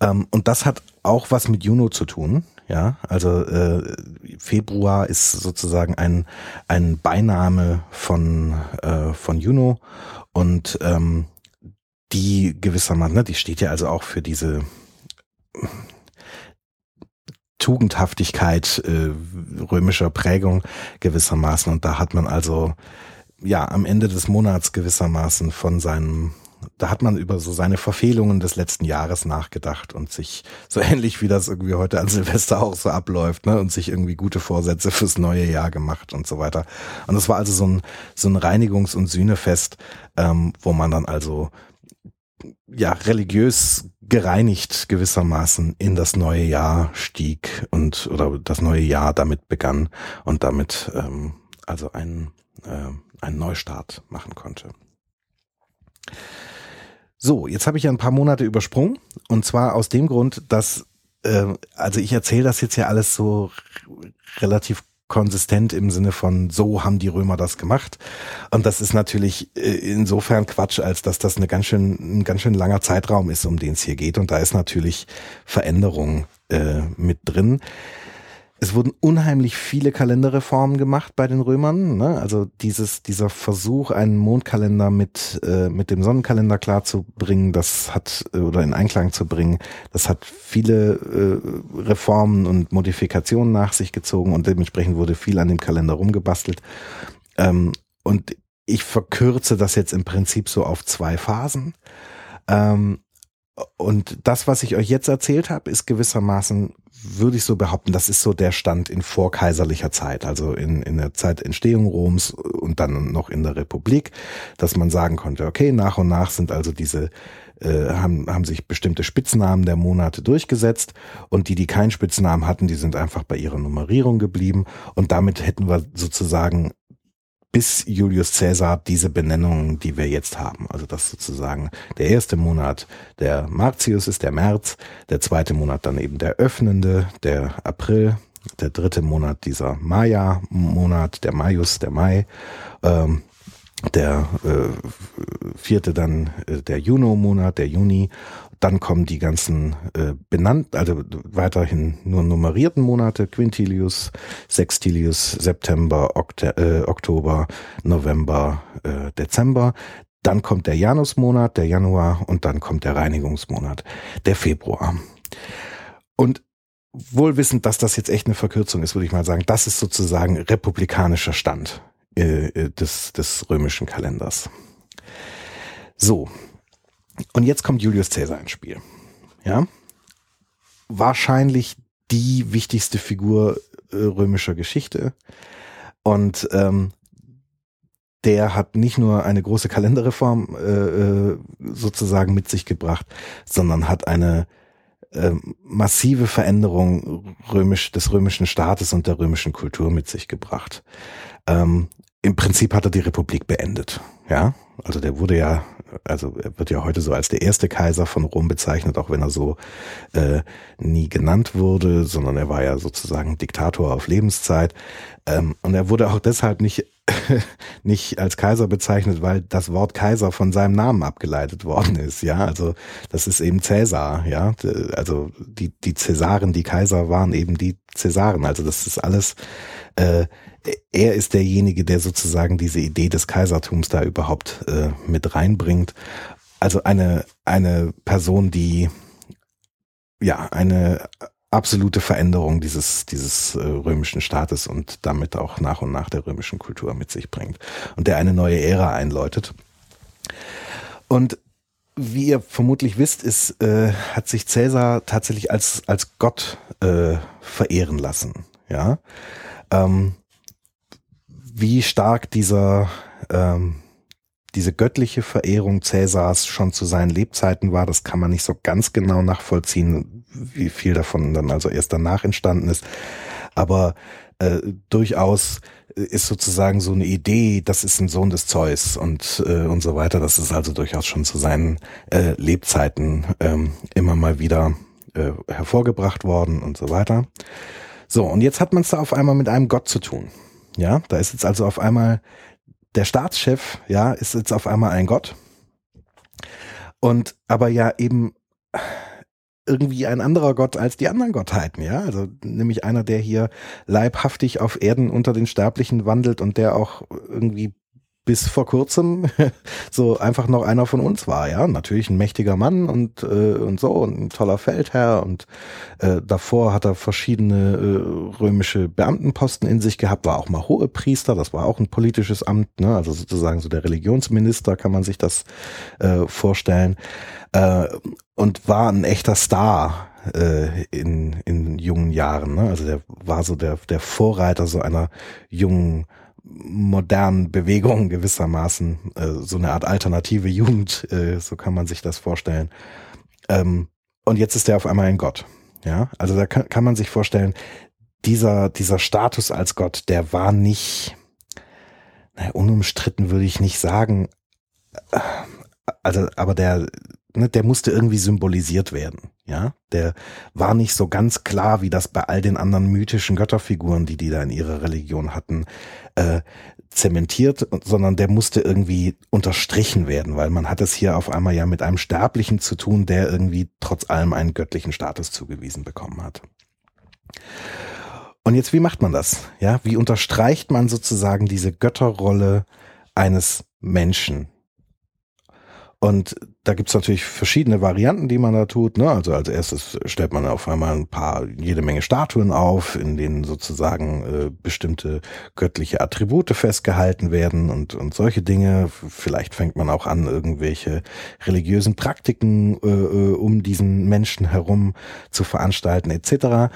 Ähm, und das hat auch was mit Juno zu tun. Ja, also äh, Februar ist sozusagen ein ein Beiname von äh, von Juno und ähm, die gewissermaßen, ne, die steht ja also auch für diese Tugendhaftigkeit äh, römischer Prägung gewissermaßen und da hat man also ja am Ende des Monats gewissermaßen von seinem da hat man über so seine Verfehlungen des letzten Jahres nachgedacht und sich so ähnlich wie das irgendwie heute an Silvester auch so abläuft, ne, und sich irgendwie gute Vorsätze fürs neue Jahr gemacht und so weiter. Und das war also so ein, so ein Reinigungs- und Sühnefest, ähm, wo man dann also ja religiös gereinigt gewissermaßen in das neue Jahr stieg und oder das neue Jahr damit begann und damit ähm, also einen, äh, einen Neustart machen konnte. So, jetzt habe ich ja ein paar Monate übersprungen. Und zwar aus dem Grund, dass äh, also ich erzähle das jetzt ja alles so relativ konsistent im Sinne von so haben die Römer das gemacht. Und das ist natürlich äh, insofern Quatsch, als dass das eine ganz schön ein ganz schön langer Zeitraum ist, um den es hier geht. Und da ist natürlich Veränderung äh, mit drin. Es wurden unheimlich viele Kalenderreformen gemacht bei den Römern. Ne? Also dieses, dieser Versuch, einen Mondkalender mit, äh, mit dem Sonnenkalender klarzubringen, das hat, äh, oder in Einklang zu bringen, das hat viele äh, Reformen und Modifikationen nach sich gezogen und dementsprechend wurde viel an dem Kalender rumgebastelt. Ähm, und ich verkürze das jetzt im Prinzip so auf zwei Phasen. Ähm, und das, was ich euch jetzt erzählt habe, ist gewissermaßen würde ich so behaupten, das ist so der Stand in vorkaiserlicher Zeit, also in, in der Zeitentstehung Roms und dann noch in der Republik, dass man sagen konnte, okay, nach und nach sind also diese äh, haben, haben sich bestimmte Spitznamen der Monate durchgesetzt. Und die, die keinen Spitznamen hatten, die sind einfach bei ihrer Nummerierung geblieben. Und damit hätten wir sozusagen bis Julius Caesar diese Benennungen, die wir jetzt haben. Also das sozusagen der erste Monat der Martius ist der März, der zweite Monat dann eben der öffnende, der April, der dritte Monat dieser Maya-Monat, der Maius, der Mai, ähm, der äh, vierte dann äh, der Juno-Monat, der Juni, dann kommen die ganzen äh, benannt, also weiterhin nur nummerierten Monate, Quintilius, Sextilius, September, Okte äh, Oktober, November, äh, Dezember. Dann kommt der Janusmonat, der Januar und dann kommt der Reinigungsmonat, der Februar. Und wohl wissend, dass das jetzt echt eine Verkürzung ist, würde ich mal sagen, das ist sozusagen republikanischer Stand äh, äh des, des römischen Kalenders. So, und jetzt kommt Julius Caesar ins Spiel. Ja, wahrscheinlich die wichtigste Figur äh, römischer Geschichte. Und ähm, der hat nicht nur eine große Kalenderreform äh, äh sozusagen mit sich gebracht, sondern hat eine äh, massive Veränderung römisch, des römischen Staates und der römischen Kultur mit sich gebracht. Ähm, Im Prinzip hat er die Republik beendet. Ja, also der wurde ja also er wird ja heute so als der erste Kaiser von Rom bezeichnet, auch wenn er so äh, nie genannt wurde, sondern er war ja sozusagen Diktator auf Lebenszeit. Ähm, und er wurde auch deshalb nicht nicht als Kaiser bezeichnet, weil das Wort Kaiser von seinem Namen abgeleitet worden ist, ja. Also das ist eben Cäsar, ja. Also die die Cäsaren, die Kaiser waren eben die Cäsaren. Also das ist alles äh, er ist derjenige, der sozusagen diese Idee des Kaisertums da überhaupt äh, mit reinbringt. Also eine, eine Person, die ja eine absolute Veränderung dieses, dieses äh, römischen Staates und damit auch nach und nach der römischen Kultur mit sich bringt und der eine neue Ära einläutet. Und wie ihr vermutlich wisst, ist, äh, hat sich Cäsar tatsächlich als, als Gott äh, verehren lassen. Ja. Ähm, wie stark dieser ähm, diese göttliche Verehrung Cäsars schon zu seinen Lebzeiten war, das kann man nicht so ganz genau nachvollziehen, wie viel davon dann also erst danach entstanden ist. Aber äh, durchaus ist sozusagen so eine Idee, das ist ein Sohn des Zeus und äh, und so weiter. Das ist also durchaus schon zu seinen äh, Lebzeiten ähm, immer mal wieder äh, hervorgebracht worden und so weiter. So und jetzt hat man es da auf einmal mit einem Gott zu tun. Ja, da ist jetzt also auf einmal der Staatschef, ja, ist jetzt auf einmal ein Gott. Und aber ja eben irgendwie ein anderer Gott als die anderen Gottheiten, ja. Also nämlich einer, der hier leibhaftig auf Erden unter den Sterblichen wandelt und der auch irgendwie bis vor kurzem so einfach noch einer von uns war, ja. Natürlich ein mächtiger Mann und, äh, und so, ein toller Feldherr und äh, davor hat er verschiedene äh, römische Beamtenposten in sich gehabt, war auch mal Hohepriester, das war auch ein politisches Amt, ne? also sozusagen so der Religionsminister kann man sich das äh, vorstellen äh, und war ein echter Star äh, in, in jungen Jahren, ne? also der war so der, der Vorreiter so einer jungen modernen Bewegung gewissermaßen, äh, so eine Art alternative Jugend, äh, so kann man sich das vorstellen. Ähm, und jetzt ist er auf einmal ein Gott. Ja, also da kann, kann man sich vorstellen, dieser, dieser Status als Gott, der war nicht, naja, unumstritten würde ich nicht sagen, also, aber der, ne, der musste irgendwie symbolisiert werden. Ja, der war nicht so ganz klar, wie das bei all den anderen mythischen Götterfiguren, die die da in ihrer Religion hatten, äh, zementiert, sondern der musste irgendwie unterstrichen werden, weil man hat es hier auf einmal ja mit einem Sterblichen zu tun, der irgendwie trotz allem einen göttlichen Status zugewiesen bekommen hat. Und jetzt, wie macht man das? Ja, wie unterstreicht man sozusagen diese Götterrolle eines Menschen, und da gibt's natürlich verschiedene Varianten, die man da tut. Ne? Also als erstes stellt man auf einmal ein paar, jede Menge Statuen auf, in denen sozusagen äh, bestimmte göttliche Attribute festgehalten werden und, und solche Dinge. Vielleicht fängt man auch an, irgendwelche religiösen Praktiken äh, äh um diesen Menschen herum zu veranstalten etc.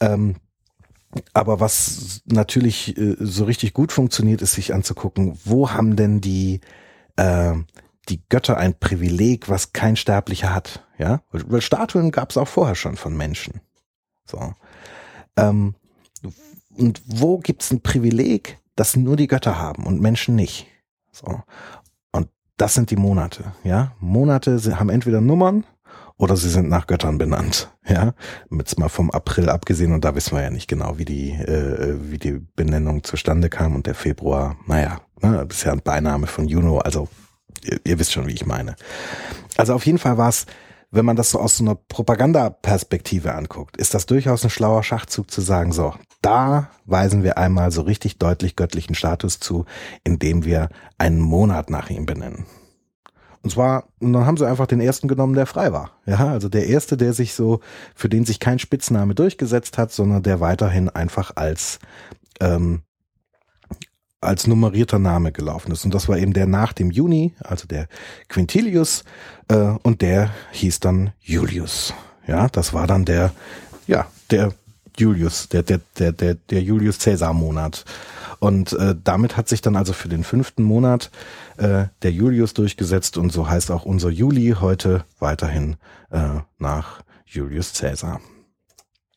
Ähm, aber was natürlich äh, so richtig gut funktioniert, ist sich anzugucken, wo haben denn die äh, die Götter ein Privileg, was kein Sterblicher hat. Ja, weil Statuen gab es auch vorher schon von Menschen. So. Ähm, und wo gibt's ein Privileg, das nur die Götter haben und Menschen nicht? So. Und das sind die Monate. Ja, Monate haben entweder Nummern oder sie sind nach Göttern benannt. Ja, jetzt mal vom April abgesehen und da wissen wir ja nicht genau, wie die äh, wie die Benennung zustande kam und der Februar. Naja, ne, ja ein Beiname von Juno, also ihr, wisst schon, wie ich meine. Also auf jeden Fall war es wenn man das so aus so einer Propagandaperspektive anguckt, ist das durchaus ein schlauer Schachzug zu sagen, so, da weisen wir einmal so richtig deutlich göttlichen Status zu, indem wir einen Monat nach ihm benennen. Und zwar, und dann haben sie einfach den ersten genommen, der frei war. Ja, also der erste, der sich so, für den sich kein Spitzname durchgesetzt hat, sondern der weiterhin einfach als ähm, als nummerierter Name gelaufen ist. Und das war eben der nach dem Juni, also der Quintilius, äh, und der hieß dann Julius. Ja, das war dann der, ja, der Julius, der, der, der, der, der Julius Caesar Monat. Und äh, damit hat sich dann also für den fünften Monat äh, der Julius durchgesetzt und so heißt auch unser Juli heute weiterhin äh, nach Julius Caesar.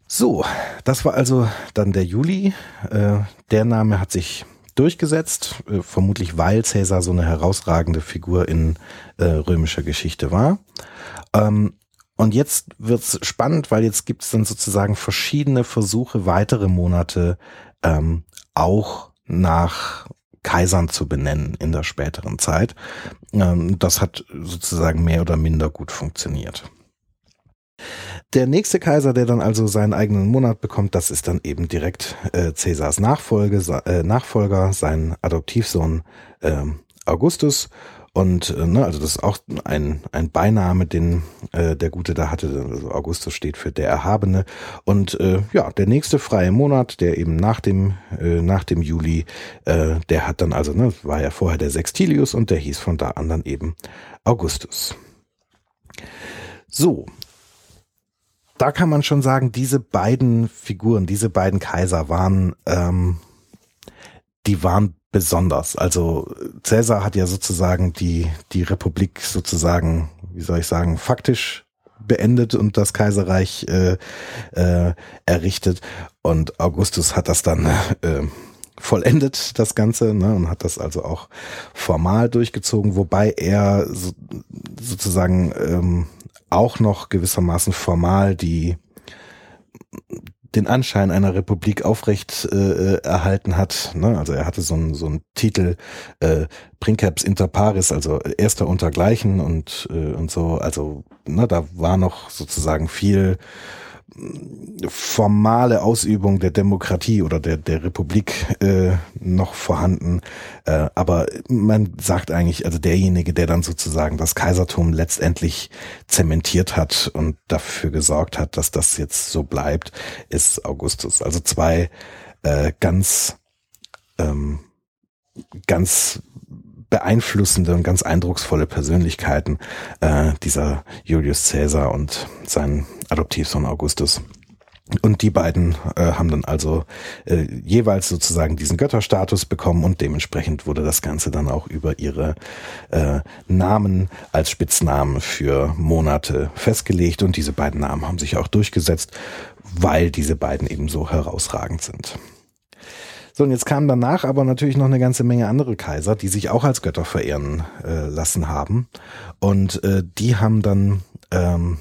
So, das war also dann der Juli. Äh, der Name hat sich durchgesetzt, äh, vermutlich weil Cäsar so eine herausragende Figur in äh, römischer Geschichte war. Ähm, und jetzt wird's spannend, weil jetzt gibt's dann sozusagen verschiedene Versuche, weitere Monate ähm, auch nach Kaisern zu benennen in der späteren Zeit. Ähm, das hat sozusagen mehr oder minder gut funktioniert. Der nächste Kaiser, der dann also seinen eigenen Monat bekommt, das ist dann eben direkt äh, Cäsars Nachfolge, äh, Nachfolger, sein Adoptivsohn äh, Augustus. Und äh, ne, also das ist auch ein, ein Beiname, den äh, der Gute da hatte. Also Augustus steht für der Erhabene. Und äh, ja, der nächste freie Monat, der eben nach dem äh, nach dem Juli, äh, der hat dann also, ne, war ja vorher der Sextilius und der hieß von da an dann eben Augustus. So, da kann man schon sagen, diese beiden Figuren, diese beiden Kaiser waren, ähm, die waren besonders. Also Cäsar hat ja sozusagen die, die Republik sozusagen, wie soll ich sagen, faktisch beendet und das Kaiserreich äh, äh, errichtet. Und Augustus hat das dann äh, vollendet, das Ganze, ne, und hat das also auch formal durchgezogen, wobei er so, sozusagen ähm, auch noch gewissermaßen formal die den Anschein einer Republik aufrecht äh, erhalten hat. Ne? Also er hatte so einen so einen Titel äh, Princeps inter pares, also erster untergleichen und äh, und so. Also ne, da war noch sozusagen viel formale Ausübung der Demokratie oder der, der Republik äh, noch vorhanden. Äh, aber man sagt eigentlich, also derjenige, der dann sozusagen das Kaisertum letztendlich zementiert hat und dafür gesorgt hat, dass das jetzt so bleibt, ist Augustus. Also zwei äh, ganz, ähm, ganz beeinflussende und ganz eindrucksvolle Persönlichkeiten äh, dieser Julius Caesar und sein Adoptivsohn Augustus. Und die beiden äh, haben dann also äh, jeweils sozusagen diesen Götterstatus bekommen und dementsprechend wurde das Ganze dann auch über ihre äh, Namen als Spitznamen für Monate festgelegt und diese beiden Namen haben sich auch durchgesetzt, weil diese beiden eben so herausragend sind. So, und jetzt kamen danach aber natürlich noch eine ganze Menge andere Kaiser, die sich auch als Götter verehren äh, lassen haben. Und äh, die haben dann, ähm,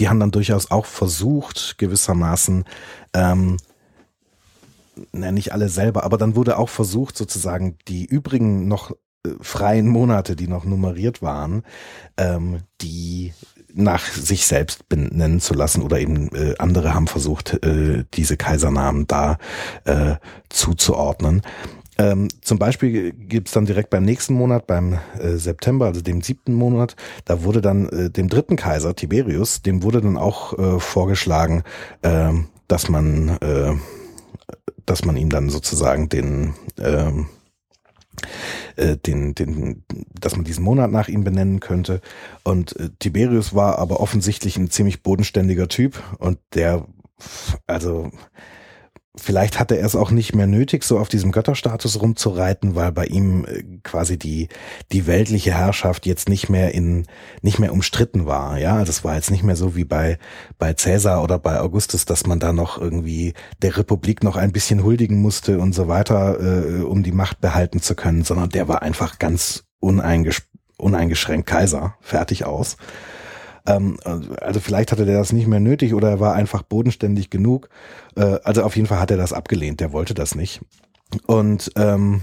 die haben dann durchaus auch versucht, gewissermaßen, ähm, na, nicht alle selber, aber dann wurde auch versucht, sozusagen die übrigen noch äh, freien Monate, die noch nummeriert waren, ähm, die nach sich selbst benennen zu lassen oder eben äh, andere haben versucht, äh, diese Kaisernamen da äh, zuzuordnen. Ähm, zum Beispiel gibt's dann direkt beim nächsten Monat, beim äh, September, also dem siebten Monat, da wurde dann äh, dem dritten Kaiser, Tiberius, dem wurde dann auch äh, vorgeschlagen, äh, dass man, äh, dass man ihm dann sozusagen den äh, den, den, dass man diesen Monat nach ihm benennen könnte. Und äh, Tiberius war aber offensichtlich ein ziemlich bodenständiger Typ und der, also vielleicht hatte er es auch nicht mehr nötig, so auf diesem Götterstatus rumzureiten, weil bei ihm äh, quasi die, die weltliche Herrschaft jetzt nicht mehr in, nicht mehr umstritten war. Ja, also es war jetzt nicht mehr so wie bei, bei Cäsar oder bei Augustus, dass man da noch irgendwie der Republik noch ein bisschen huldigen musste und so weiter, äh, um die Macht behalten zu können, sondern der war einfach ganz uneingesch uneingeschränkt Kaiser, fertig aus. Ähm, also vielleicht hatte der das nicht mehr nötig oder er war einfach bodenständig genug. Äh, also auf jeden Fall hat er das abgelehnt, der wollte das nicht. Und ähm,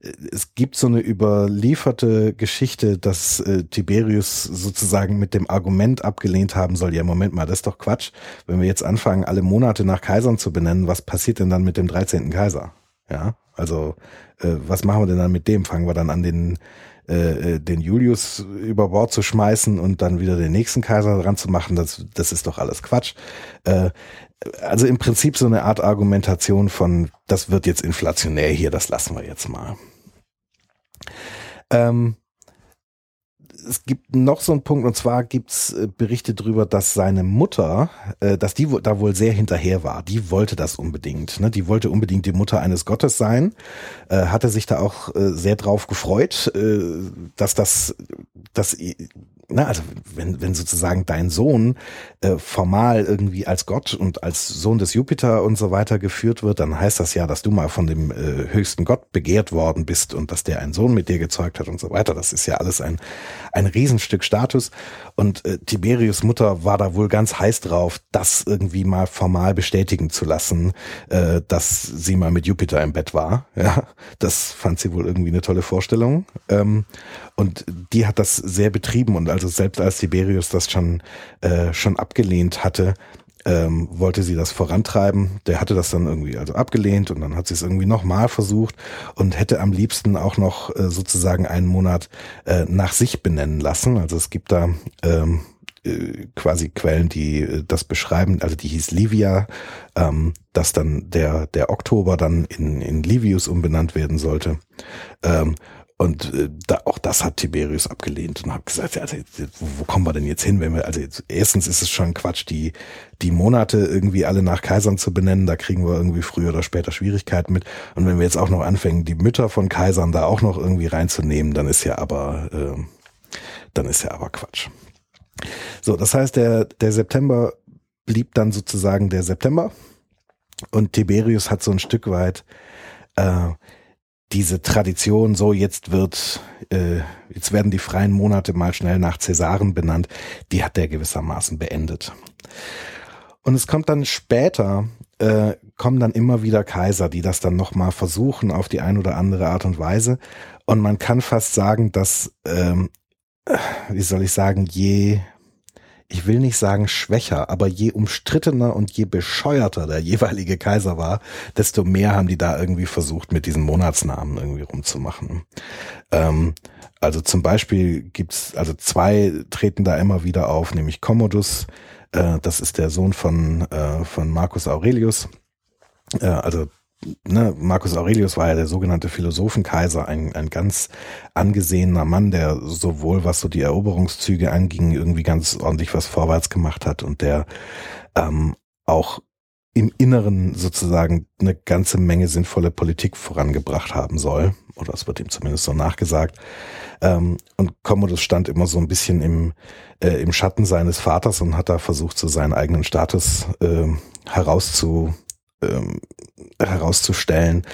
es gibt so eine überlieferte Geschichte, dass äh, Tiberius sozusagen mit dem Argument abgelehnt haben soll, ja Moment mal, das ist doch Quatsch. Wenn wir jetzt anfangen, alle Monate nach Kaisern zu benennen, was passiert denn dann mit dem 13. Kaiser? Ja, also äh, was machen wir denn dann mit dem? Fangen wir dann an, den äh, äh, den Julius über Bord zu schmeißen und dann wieder den nächsten Kaiser dran zu machen, das, das ist doch alles Quatsch. Äh, also im Prinzip so eine Art Argumentation von, das wird jetzt inflationär hier, das lassen wir jetzt mal. Ähm, es gibt noch so einen Punkt, und zwar gibt's äh, Berichte darüber, dass seine Mutter, äh, dass die da wohl sehr hinterher war. Die wollte das unbedingt. Ne? Die wollte unbedingt die Mutter eines Gottes sein, äh, hatte sich da auch sehr drauf gefreut, dass das, dass na, also wenn, wenn sozusagen dein Sohn äh, formal irgendwie als Gott und als Sohn des Jupiter und so weiter geführt wird, dann heißt das ja, dass du mal von dem äh, höchsten Gott begehrt worden bist und dass der einen Sohn mit dir gezeugt hat und so weiter. Das ist ja alles ein, ein Riesenstück Status. Und äh, Tiberius Mutter war da wohl ganz heiß drauf, das irgendwie mal formal bestätigen zu lassen, äh, dass sie mal mit Jupiter im Bett war. Ja, das fand sie wohl irgendwie eine tolle Vorstellung. Ähm, und die hat das sehr betrieben und also selbst als Tiberius das schon, äh, schon abgelehnt hatte, ähm, wollte sie das vorantreiben. Der hatte das dann irgendwie also abgelehnt und dann hat sie es irgendwie nochmal versucht und hätte am liebsten auch noch äh, sozusagen einen Monat äh, nach sich benennen lassen. Also es gibt da ähm, äh, quasi Quellen, die äh, das beschreiben. Also die hieß Livia, ähm, dass dann der der Oktober dann in in Livius umbenannt werden sollte. Ähm, und äh, da, auch das hat Tiberius abgelehnt und hat gesagt, ja, also, wo, wo kommen wir denn jetzt hin, wenn wir, also jetzt, erstens ist es schon Quatsch, die, die Monate irgendwie alle nach Kaisern zu benennen, da kriegen wir irgendwie früher oder später Schwierigkeiten mit. Und wenn wir jetzt auch noch anfangen, die Mütter von Kaisern da auch noch irgendwie reinzunehmen, dann ist ja aber, äh, dann ist ja aber Quatsch. So, das heißt, der, der September blieb dann sozusagen der September und Tiberius hat so ein Stück weit äh, diese Tradition, so jetzt wird, äh, jetzt werden die freien Monate mal schnell nach Cäsaren benannt, die hat er gewissermaßen beendet. Und es kommt dann später, äh, kommen dann immer wieder Kaiser, die das dann nochmal versuchen auf die ein oder andere Art und Weise. Und man kann fast sagen, dass, ähm, wie soll ich sagen, je ich will nicht sagen schwächer, aber je umstrittener und je bescheuerter der jeweilige Kaiser war, desto mehr haben die da irgendwie versucht, mit diesen Monatsnamen irgendwie rumzumachen. Ähm, also zum Beispiel gibt's, also zwei treten da immer wieder auf, nämlich Commodus, äh, das ist der Sohn von, äh, von Marcus Aurelius, äh, also ne, Marcus Aurelius war ja der sogenannte Philosophenkaiser, ein, ein ganz angesehener Mann, der sowohl was so die Eroberungszüge anging, irgendwie ganz ordentlich was vorwärts gemacht hat und der ähm, auch im Inneren sozusagen eine ganze Menge sinnvolle Politik vorangebracht haben soll. Oder es wird ihm zumindest so nachgesagt. Ähm, und Commodus stand immer so ein bisschen im, äh, im Schatten seines Vaters und hat da versucht, so seinen eigenen Status äh, herauszu, ähm, herauszustellen.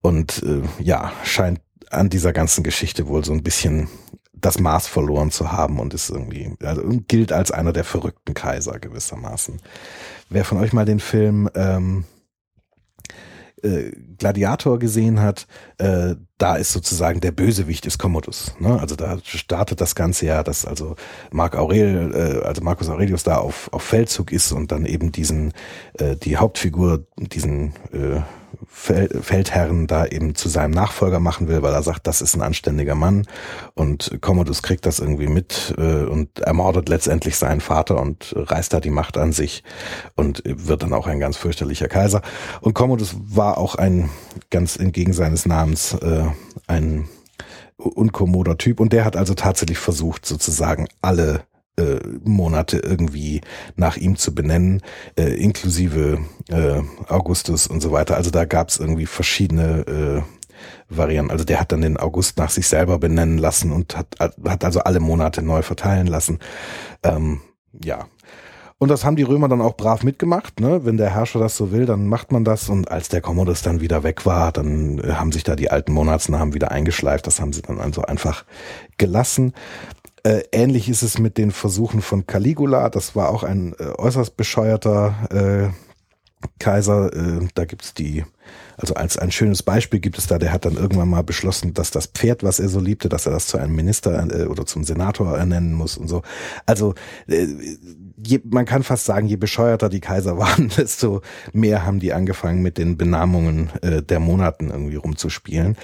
Und äh, ja, scheint an dieser ganzen Geschichte wohl so ein bisschen das Maß verloren zu haben und ist irgendwie, also gilt als einer der verrückten Kaiser gewissermaßen. Wer von euch mal den Film ähm, äh, Gladiator gesehen hat, äh, da ist sozusagen der Bösewicht ist Commodus. Ne? Also da startet das Ganze ja, dass also Mark Aurel, äh, also Marcus Aurelius da auf, auf Feldzug ist und dann eben diesen, äh, die Hauptfigur, diesen äh, Feldherrn da eben zu seinem Nachfolger machen will, weil er sagt, das ist ein anständiger Mann und Commodus kriegt das irgendwie mit äh, und ermordet letztendlich seinen Vater und reißt da die Macht an sich und wird dann auch ein ganz fürchterlicher Kaiser. Und Commodus war auch ein, ganz entgegen seines Namens, äh, ein unkommoder Typ und der hat also tatsächlich versucht, sozusagen alle äh, Monate irgendwie nach ihm zu benennen, äh, inklusive äh, Augustus und so weiter. Also da gab es irgendwie verschiedene äh, Varianten. Also der hat dann den August nach sich selber benennen lassen und hat, hat also alle Monate neu verteilen lassen. Ähm, ja. Und das haben die Römer dann auch brav mitgemacht. Ne? Wenn der Herrscher das so will, dann macht man das. Und als der Commodus dann wieder weg war, dann äh, haben sich da die alten Monatsnamen wieder eingeschleift. Das haben sie dann also einfach gelassen. Äh, ähnlich ist es mit den Versuchen von Caligula. Das war auch ein äh, äußerst bescheuerter äh, Kaiser. Äh, da gibt's die Also als ein schönes Beispiel gibt es da, der hat dann irgendwann mal beschlossen, dass das Pferd, was er so liebte, dass er das zu einem Minister äh, oder zum Senator ernennen muss und so. Also äh, je, man kann fast sagen, je bescheuerter die Kaiser waren, desto mehr haben die angefangen mit den Benamungen äh, der Monaten irgendwie rumzuspielen.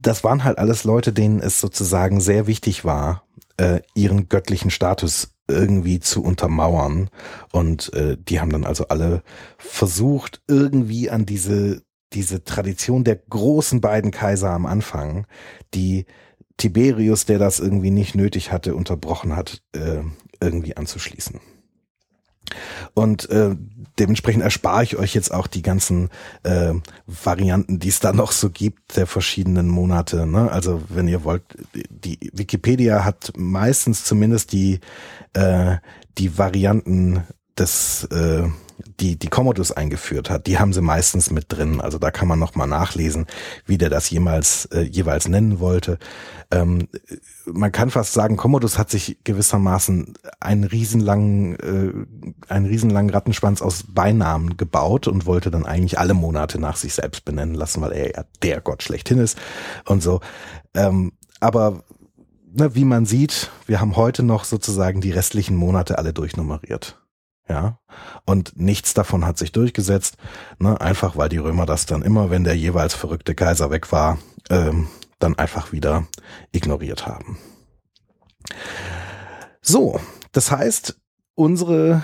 Das waren halt alles Leute, denen es sozusagen sehr wichtig war, äh, ihren göttlichen Status irgendwie zu untermauern. Und äh, die haben dann also alle versucht, irgendwie an diese, diese Tradition der großen beiden Kaiser am Anfang, die Tiberius, der das irgendwie nicht nötig hatte, unterbrochen hat, äh, irgendwie anzuschließen. Und äh, dementsprechend erspare ich euch jetzt auch die ganzen äh, Varianten, die es da noch so gibt, der verschiedenen Monate. Ne? Also wenn ihr wollt, die Wikipedia hat meistens zumindest die, äh, die Varianten des äh, die die Commodus eingeführt hat, die haben sie meistens mit drin. Also da kann man noch mal nachlesen, wie der das jemals äh, jeweils nennen wollte. Ähm, man kann fast sagen, Commodus hat sich gewissermaßen einen riesenlangen äh, einen riesenlangen Rattenschwanz aus Beinamen gebaut und wollte dann eigentlich alle Monate nach sich selbst benennen lassen, weil er ja der Gott schlechthin ist und so. Ähm, aber ne, wie man sieht, wir haben heute noch sozusagen die restlichen Monate alle durchnummeriert. Ja, und nichts davon hat sich durchgesetzt, ne, einfach weil die Römer das dann immer, wenn der jeweils verrückte Kaiser weg war, ähm, dann einfach wieder ignoriert haben. So, das heißt, unsere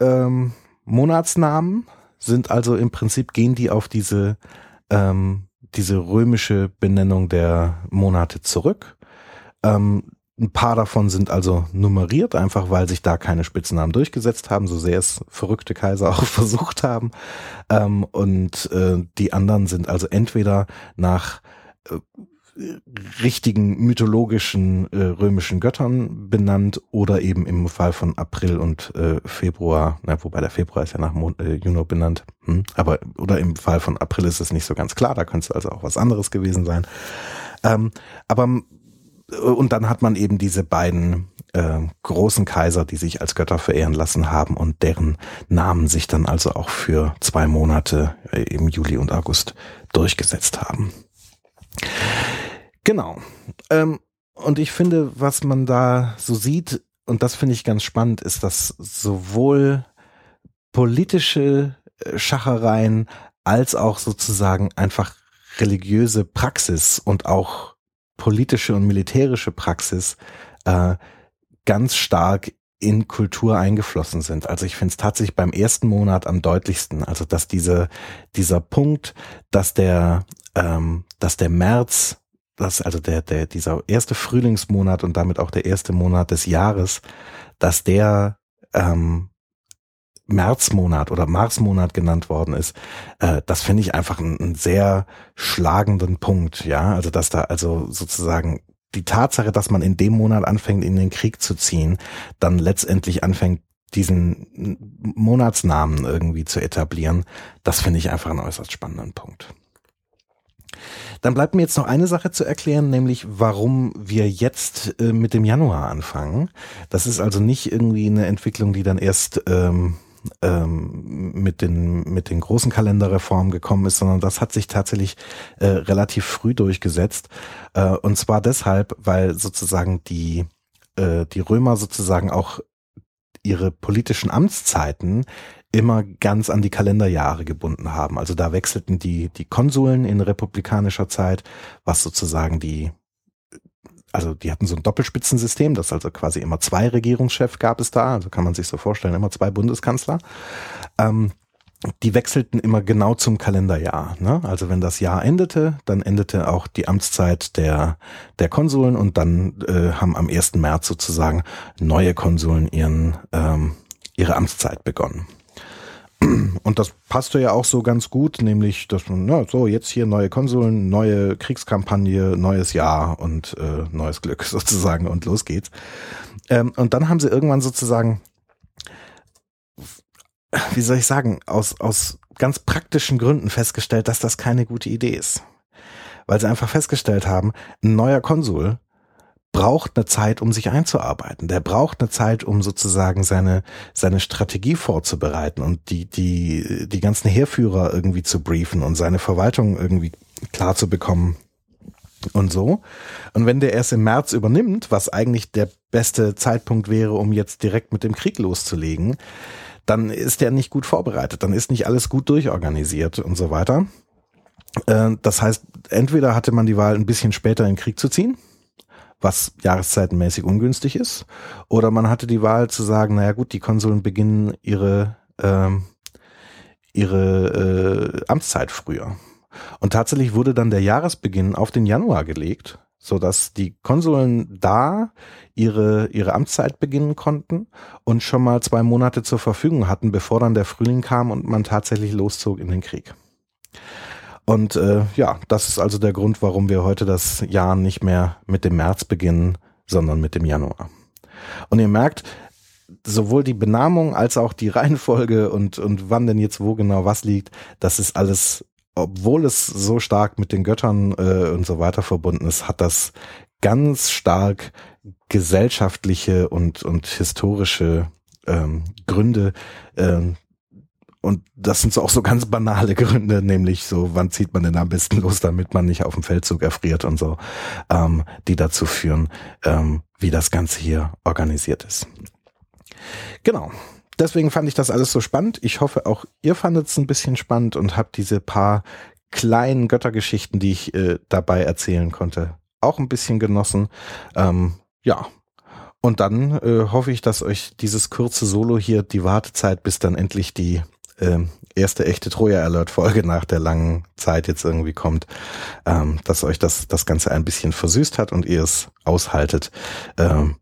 ähm, Monatsnamen sind also im Prinzip gehen die auf diese ähm, diese römische Benennung der Monate zurück. Ähm, ein paar davon sind also nummeriert, einfach weil sich da keine Spitznamen durchgesetzt haben, so sehr es verrückte Kaiser auch versucht haben. Ähm, und äh, die anderen sind also entweder nach äh, richtigen mythologischen äh, römischen Göttern benannt oder eben im Fall von April und äh, Februar, na, wobei der Februar ist ja nach Mon äh, Juno benannt, hm, aber oder im Fall von April ist es nicht so ganz klar, da könnte es also auch was anderes gewesen sein. Ähm, aber und dann hat man eben diese beiden äh, großen Kaiser, die sich als Götter verehren lassen haben und deren Namen sich dann also auch für zwei Monate äh, im Juli und August durchgesetzt haben. Genau. Ähm, und ich finde, was man da so sieht, und das finde ich ganz spannend, ist, dass sowohl politische äh, Schachereien als auch sozusagen einfach religiöse Praxis und auch politische und militärische Praxis äh, ganz stark in Kultur eingeflossen sind. Also ich finde es tatsächlich beim ersten Monat am deutlichsten. Also dass diese dieser Punkt, dass der ähm, dass der März, dass also der der dieser erste Frühlingsmonat und damit auch der erste Monat des Jahres, dass der ähm, Märzmonat oder Marsmonat genannt worden ist, äh, das finde ich einfach einen, einen sehr schlagenden Punkt, ja. Also dass da also sozusagen die Tatsache, dass man in dem Monat anfängt, in den Krieg zu ziehen, dann letztendlich anfängt, diesen Monatsnamen irgendwie zu etablieren, das finde ich einfach einen äußerst spannenden Punkt. Dann bleibt mir jetzt noch eine Sache zu erklären, nämlich warum wir jetzt äh, mit dem Januar anfangen. Das ist also nicht irgendwie eine Entwicklung, die dann erst ähm, ähm, mit den mit den großen Kalenderreformen gekommen ist, sondern das hat sich tatsächlich äh, relativ früh durchgesetzt äh, und zwar deshalb, weil sozusagen die äh, die Römer sozusagen auch ihre politischen Amtszeiten immer ganz an die Kalenderjahre gebunden haben. Also da wechselten die die Konsuln in republikanischer Zeit, was sozusagen die also die hatten so ein Doppelspitzensystem, das also quasi immer zwei Regierungschefs gab es da, also kann man sich so vorstellen, immer zwei Bundeskanzler. Ähm, die wechselten immer genau zum Kalenderjahr. Ne? Also wenn das Jahr endete, dann endete auch die Amtszeit der, der Konsuln und dann äh, haben am 1. März sozusagen neue Konsuln ihren, ähm, ihre Amtszeit begonnen. Und das passte ja auch so ganz gut, nämlich, dass man, na, so, jetzt hier neue Konsolen, neue Kriegskampagne, neues Jahr und äh, neues Glück sozusagen und los geht's. Ähm, und dann haben sie irgendwann sozusagen, wie soll ich sagen, aus, aus ganz praktischen Gründen festgestellt, dass das keine gute Idee ist. Weil sie einfach festgestellt haben, ein neuer Konsul braucht eine Zeit, um sich einzuarbeiten. Der braucht eine Zeit, um sozusagen seine, seine Strategie vorzubereiten und die, die, die ganzen Heerführer irgendwie zu briefen und seine Verwaltung irgendwie klar zu bekommen und so. Und wenn der erst im März übernimmt, was eigentlich der beste Zeitpunkt wäre, um jetzt direkt mit dem Krieg loszulegen, dann ist der nicht gut vorbereitet, dann ist nicht alles gut durchorganisiert und so weiter. Äh, das heißt, entweder hatte man die Wahl, ein bisschen später in den Krieg zu ziehen, was jahreszeitenmäßig ungünstig ist, oder man hatte die Wahl zu sagen, naja gut, die Konsuln beginnen ihre, ähm, ihre äh, Amtszeit früher. Und tatsächlich wurde dann der Jahresbeginn auf den Januar gelegt, so dass die Konsuln da ihre, ihre Amtszeit beginnen konnten und schon mal zwei Monate zur Verfügung hatten, bevor dann der Frühling kam und man tatsächlich loszog in den Krieg. Und äh, ja, das ist also der Grund, warum wir heute das Jahr nicht mehr mit dem März beginnen, sondern mit dem Januar. Und ihr merkt, sowohl die Benamung als auch die Reihenfolge und, und wann denn jetzt wo genau was liegt, das ist alles obwohl es so stark mit den Göttern äh, und so weiter verbunden ist, hat das ganz stark gesellschaftliche und, und historische ähm, Gründe. Ähm, und das sind so auch so ganz banale Gründe, nämlich so, wann zieht man denn am besten los, damit man nicht auf dem Feldzug erfriert und so, ähm, die dazu führen, ähm, wie das Ganze hier organisiert ist. Genau deswegen fand ich das alles so spannend. Ich hoffe, auch ihr fandet es ein bisschen spannend und habt diese paar kleinen Göttergeschichten, die ich äh, dabei erzählen konnte, auch ein bisschen genossen. Ähm, ja. Und dann äh, hoffe ich, dass euch dieses kurze Solo hier, die Wartezeit, bis dann endlich die äh, erste echte Troja-Alert-Folge nach der langen Zeit jetzt irgendwie kommt, ähm, dass euch das, das Ganze ein bisschen versüßt hat und ihr es aushaltet. Ähm,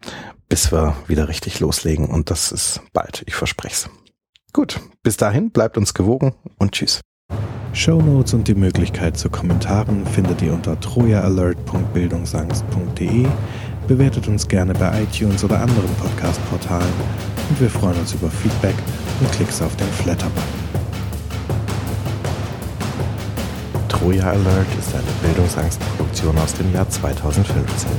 bis wir wieder richtig loslegen. Und das ist bald, ich verspreche es. Gut, bis dahin bleibt uns gewogen und tschüss.
Show Notes und die Möglichkeit zu Kommentaren findet ihr unter trojaalert.bildungsangst.de. Bewertet uns gerne bei iTunes oder anderen Podcast-Portalen und wir freuen uns über Feedback und Klicks auf den Flatter-Button.
Troja Alert ist eine Bildungsangstproduktion aus dem Jahr 2015.